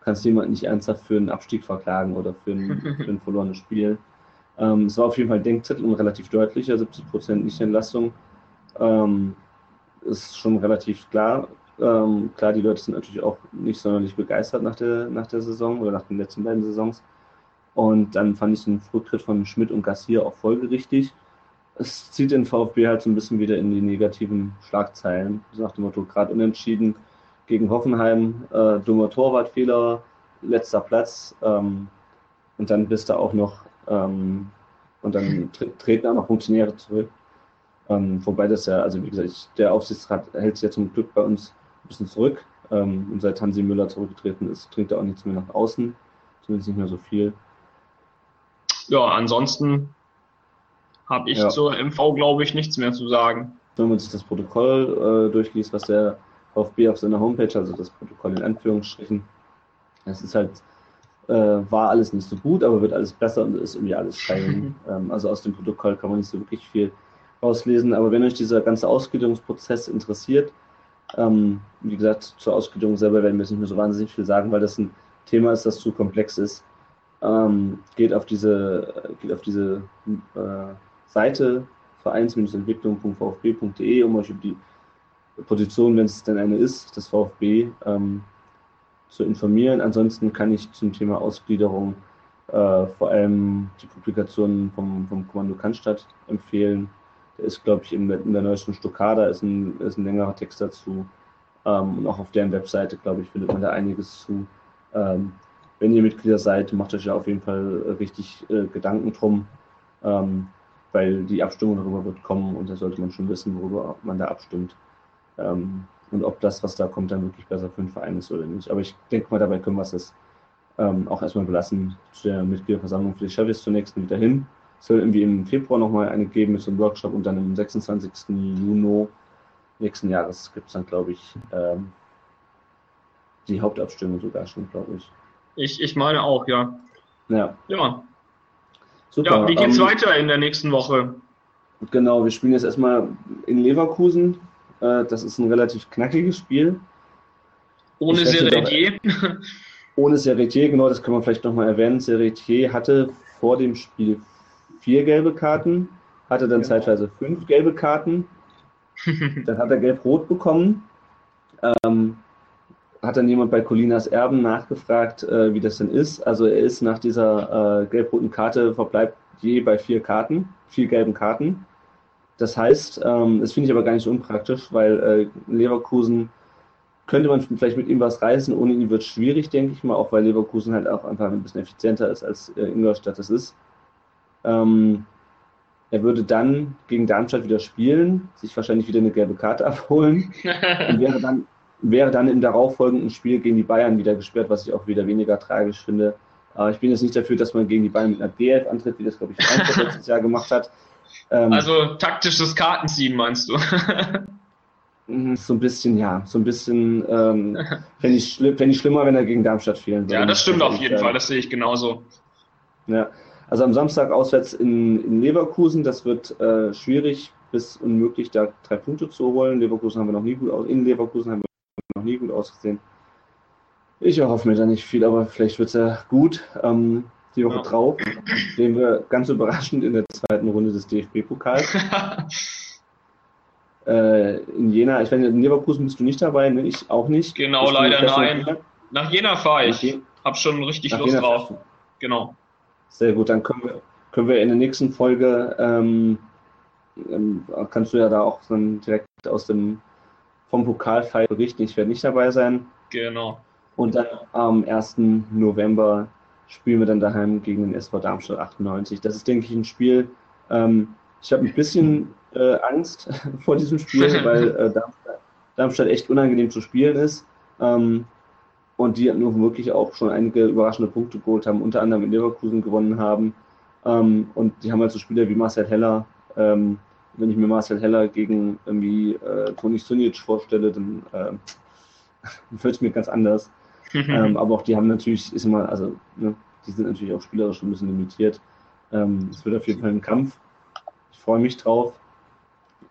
kannst jemanden nicht ernsthaft für einen Abstieg verklagen oder für ein, für ein verlorenes Spiel. Ähm, es war auf jeden Fall Denkzettel und relativ deutlicher, 70 Prozent Nichtentlassung. Ähm, ist schon relativ klar. Ähm, klar, die Leute sind natürlich auch nicht sonderlich begeistert nach der, nach der Saison oder nach den letzten beiden Saisons. Und dann fand ich den Rücktritt von Schmidt und Gassier auch folgerichtig. Es zieht den VfB halt so ein bisschen wieder in die negativen Schlagzeilen. Nach dem Motto, gerade unentschieden gegen Hoffenheim, äh, dummer Torwartfehler, letzter Platz. Ähm, und dann bist du auch noch, ähm, und dann tre treten auch noch Funktionäre zurück. Ähm, wobei das ja, also wie gesagt, ich, der Aufsichtsrat hält sich ja zum Glück bei uns ein bisschen zurück. Ähm, und seit Hansi Müller zurückgetreten ist, trinkt er auch nichts mehr nach außen. Zumindest nicht mehr so viel. Ja, ansonsten habe ich Ja. zur MV, glaube ich, nichts mehr zu sagen. Wenn man sich das Protokoll äh, durchliest, was der VfB auf seiner Homepage, also das Protokoll in Anführungsstrichen, es ist halt, äh, war alles nicht so gut, aber wird alles besser und ist irgendwie alles fein. ähm, also aus dem Protokoll kann man nicht so wirklich viel rauslesen. Aber wenn euch dieser ganze Ausgliederungsprozess interessiert, ähm, wie gesagt, zur Ausgliederung selber werden wir jetzt nicht mehr so wahnsinnig viel sagen, weil das ein Thema ist, das zu komplex ist. Ähm, geht auf diese, geht auf diese äh, Seite vereins-entwicklung.vfb.de, um euch über die Position, wenn es denn eine ist, des VfB ähm, zu informieren. Ansonsten kann ich zum Thema Ausgliederung äh, vor allem die Publikationen vom, vom Kommando Cannstatt empfehlen. Der ist, glaube ich, in der, in der neuesten Stockada, ist ein, ist ein längerer Text dazu. Ähm, und auch auf deren Webseite, glaube ich, findet man da einiges zu. Ähm, wenn ihr Mitglieder seid, macht euch ja auf jeden Fall richtig äh, Gedanken drum, ähm, weil die Abstimmung darüber wird kommen und da sollte man schon wissen, worüber man da abstimmt. Ähm, und ob das, was da kommt, dann wirklich besser für den Verein ist oder nicht. Aber ich denke mal, dabei können wir es ähm, auch erstmal belassen. Zu der Mitgliederversammlung für die Chefs zunächst wieder hin. Es soll irgendwie im Februar nochmal eine geben mit so einem Workshop und dann am 26. Juni nächsten Jahres gibt es dann, glaube ich, ähm, die Hauptabstimmung sogar schon, glaube ich. Ich, ich meine auch, ja. Ja, Ja, super. ja wie geht's Ähm, weiter in der nächsten Woche? Genau, wir spielen jetzt erstmal in Leverkusen. Äh, das ist ein relativ knackiges Spiel. Ohne Seredier? Ohne Serretier, genau, das kann man vielleicht nochmal erwähnen. Serretier hatte vor dem Spiel vier gelbe Karten, hatte dann Genau. zeitweise fünf gelbe Karten. Dann hat er gelb-rot bekommen. Ähm, hat dann jemand bei Colinas Erben nachgefragt, äh, wie das denn ist. Also er ist nach dieser äh, gelb-roten Karte verbleibt je bei vier Karten, vier gelben Karten. Das heißt, ähm, das finde ich aber gar nicht so unpraktisch, weil äh, Leverkusen könnte man vielleicht mit ihm was reißen. Ohne ihn wird es schwierig, denke ich mal, auch weil Leverkusen halt auch einfach ein bisschen effizienter ist, als äh, Ingolstadt das ist. Ähm, er würde dann gegen Darmstadt wieder spielen, sich wahrscheinlich wieder eine gelbe Karte abholen und wäre dann, wäre dann im darauffolgenden Spiel gegen die Bayern wieder gesperrt, was ich auch wieder weniger tragisch finde. Aber ich bin jetzt nicht dafür, dass man gegen die Bayern mit einer DF antritt, wie das, glaube ich, Frankfurt letztes Jahr gemacht hat. Ähm, Also taktisches Kartenziehen, meinst du? Mhm, So ein bisschen, ja. So ein bisschen ähm, fände ich, fänd ich schlimmer, wenn er gegen Darmstadt fehlen würde. ja, das stimmt auf jeden. Fall, das sehe ich genauso. Ja. Also am Samstag auswärts in, in Leverkusen, das wird äh, schwierig bis unmöglich, da drei Punkte zu holen. Leverkusen haben wir noch nie gut aus, in Leverkusen haben wir noch nie gut ausgesehen. Ich erhoffe mir da nicht viel, aber vielleicht wird es ja gut. Ähm, die Woche Ja. drauf sehen wir ganz überraschend in der zweiten Runde des DFB-Pokals. Äh, in Jena, ich weiß nicht, in Leverkusen bist du nicht dabei, ne? ich auch nicht. Genau, Bist leider nein. Nach Jena fahre ich. Je- Hab schon richtig Lust Jena drauf. Genau. Sehr gut, dann können wir, können wir in der nächsten Folge, ähm, ähm, kannst du ja da auch dann direkt aus dem vom Pokalfall berichten. Ich werde nicht dabei sein. Genau. Und dann am 1. November spielen wir dann daheim gegen den SV Darmstadt 98. Das ist, denke ich, ein Spiel. Ähm, ich habe ein bisschen äh, Angst vor diesem Spiel, weil äh, Darmstadt, Darmstadt echt unangenehm zu spielen ist. Ähm, und die nur wirklich auch schon einige überraschende Punkte geholt haben, unter anderem in Leverkusen gewonnen haben. Ähm, und die haben halt so Spieler wie Marcel Heller. Ähm, wenn ich mir Marcel Heller gegen irgendwie äh, Toni Sunic vorstelle, dann äh, wird es mir ganz anders. Ähm, aber auch die haben natürlich, ist immer, also ne, die sind natürlich auch spielerisch ein bisschen limitiert. Ähm, es wird auf jeden Fall ein Kampf. Ich freue mich drauf.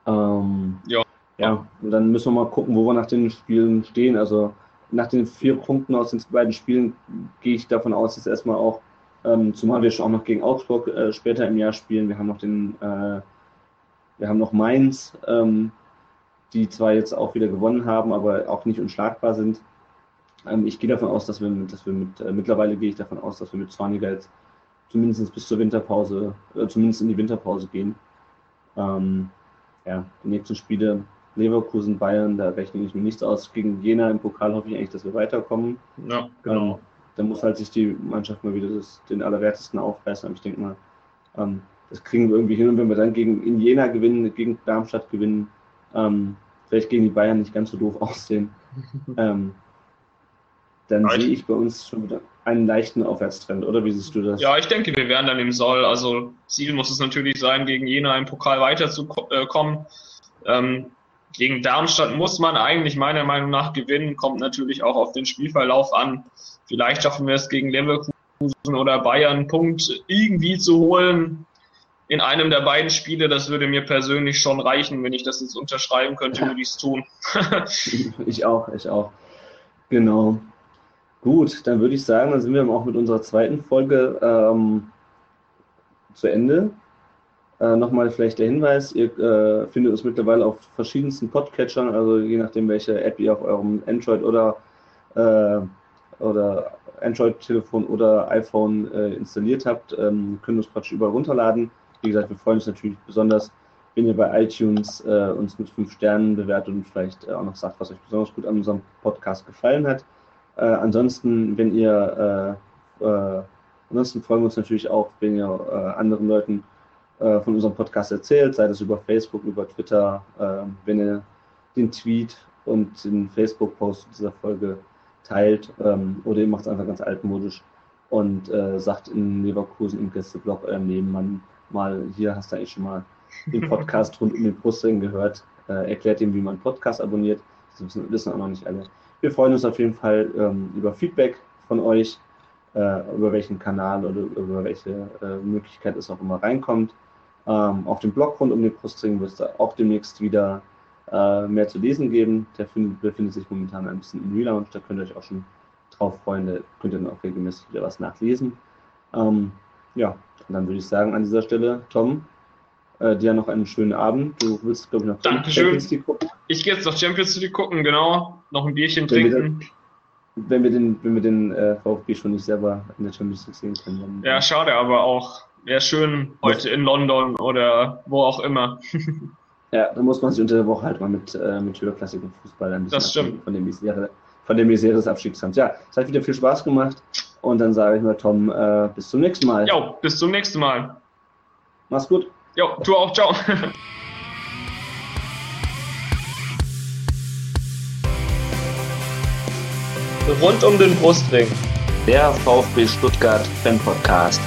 Ähm, Ja. ja, und dann müssen wir mal gucken, wo wir nach den Spielen stehen. Also nach den vier Punkten aus den beiden Spielen gehe ich davon aus, dass erstmal auch, ähm, zumal wir schon auch noch gegen Augsburg äh, später im Jahr spielen, wir haben noch den, äh, wir haben noch Mainz, ähm, die zwar jetzt auch wieder gewonnen haben, aber auch nicht unschlagbar sind. Ähm, ich gehe davon aus, dass wir, dass wir mit, äh, mittlerweile gehe ich davon aus, dass wir mit Zorniger jetzt zumindest bis zur Winterpause, äh, zumindest in die Winterpause gehen. Ähm, ja, die nächsten Spiele Leverkusen, Bayern, da rechne ich mir nichts aus. Gegen Jena im Pokal hoffe ich eigentlich, dass wir weiterkommen. Ja, genau. Ähm, da muss halt sich die Mannschaft mal wieder das, den Allerwertesten aufreißen. Aber ich denke mal, ähm, das kriegen wir irgendwie hin. Und wenn wir dann gegen in Jena gewinnen, gegen Darmstadt gewinnen, ähm, vielleicht gegen die Bayern nicht ganz so doof aussehen, ähm, dann sehe ich bei uns schon wieder einen leichten Aufwärtstrend, oder wie siehst du das? Ja, ich denke, wir werden dann im Soll. Also Ziel muss es natürlich sein, gegen Jena im Pokal weiterzukommen. Ähm, gegen Darmstadt muss man eigentlich meiner Meinung nach gewinnen, kommt natürlich auch auf den Spielverlauf an. Vielleicht schaffen wir es gegen Leverkusen oder Bayern einen Punkt irgendwie zu holen in einem der beiden Spiele. Das würde mir persönlich schon reichen, wenn ich das jetzt unterschreiben könnte, würde ich es tun. ich auch, ich auch. Genau. Gut, dann würde ich sagen, dann sind wir auch mit unserer zweiten Folge ähm, zu Ende. Äh, Nochmal vielleicht der Hinweis, ihr äh, findet uns mittlerweile auf verschiedensten Podcatchern, also je nachdem, welche App ihr auf eurem Android oder, äh, oder Android-Telefon oder iPhone äh, installiert habt, ähm, könnt uns praktisch überall runterladen. Wie gesagt, wir freuen uns natürlich besonders, wenn ihr bei iTunes äh, uns mit fünf Sternen bewertet und vielleicht äh, auch noch sagt, was euch besonders gut an unserem Podcast gefallen hat. Äh, ansonsten, wenn ihr, äh, äh, ansonsten freuen wir uns natürlich auch, wenn ihr äh, anderen Leuten äh, von unserem Podcast erzählt, sei das über Facebook, über Twitter, äh, wenn ihr den Tweet und den Facebook-Post dieser Folge teilt ähm, oder ihr macht es einfach ganz altmodisch und sagt in Leverkusen im Gästeblog eurem Nebenmann mal, hier hast du eigentlich schon mal den Podcast rund um den Brustring gehört, erklärt ihm, wie man Podcast abonniert. Das wissen, wissen auch noch nicht alle. Wir freuen uns auf jeden Fall ähm, über Feedback von euch, äh, über welchen Kanal oder über welche äh, Möglichkeit es auch immer reinkommt. Ähm, auf dem Blog rund um den Brustring wird es auch demnächst wieder äh, mehr zu lesen geben. Der findet, befindet sich momentan ein bisschen im Relaunch, da könnt ihr euch auch schon drauf freuen, da könnt ihr dann auch regelmäßig wieder was nachlesen. Ähm, ja, und dann würde ich sagen an dieser Stelle, Tom, äh, dir noch einen schönen Abend. Du willst, glaube ich, noch Dankeschön. Champions League gucken. Ich gehe jetzt noch Champions League gucken, genau. Noch ein Bierchen wenn trinken. Wir wenn wir den, wenn wir den äh, VfB schon nicht selber in der Champions League sehen können. Dann, ja, schade, aber auch. Wäre schön heute in London oder wo auch immer. ja, da muss man sich unter der Woche halt mal mit, äh, mit höherklassigem Fußball ein bisschen das stimmt. von dem Misere, von dem Misere des Abstiegskampfs. Ja, es hat wieder viel Spaß gemacht und dann sage ich mal, Tom, äh, bis zum nächsten Mal. Ja, bis zum nächsten Mal. Mach's gut. Jo, du auch, ciao. Rund um den Brustring. Der VfB Stuttgart Fan Podcast.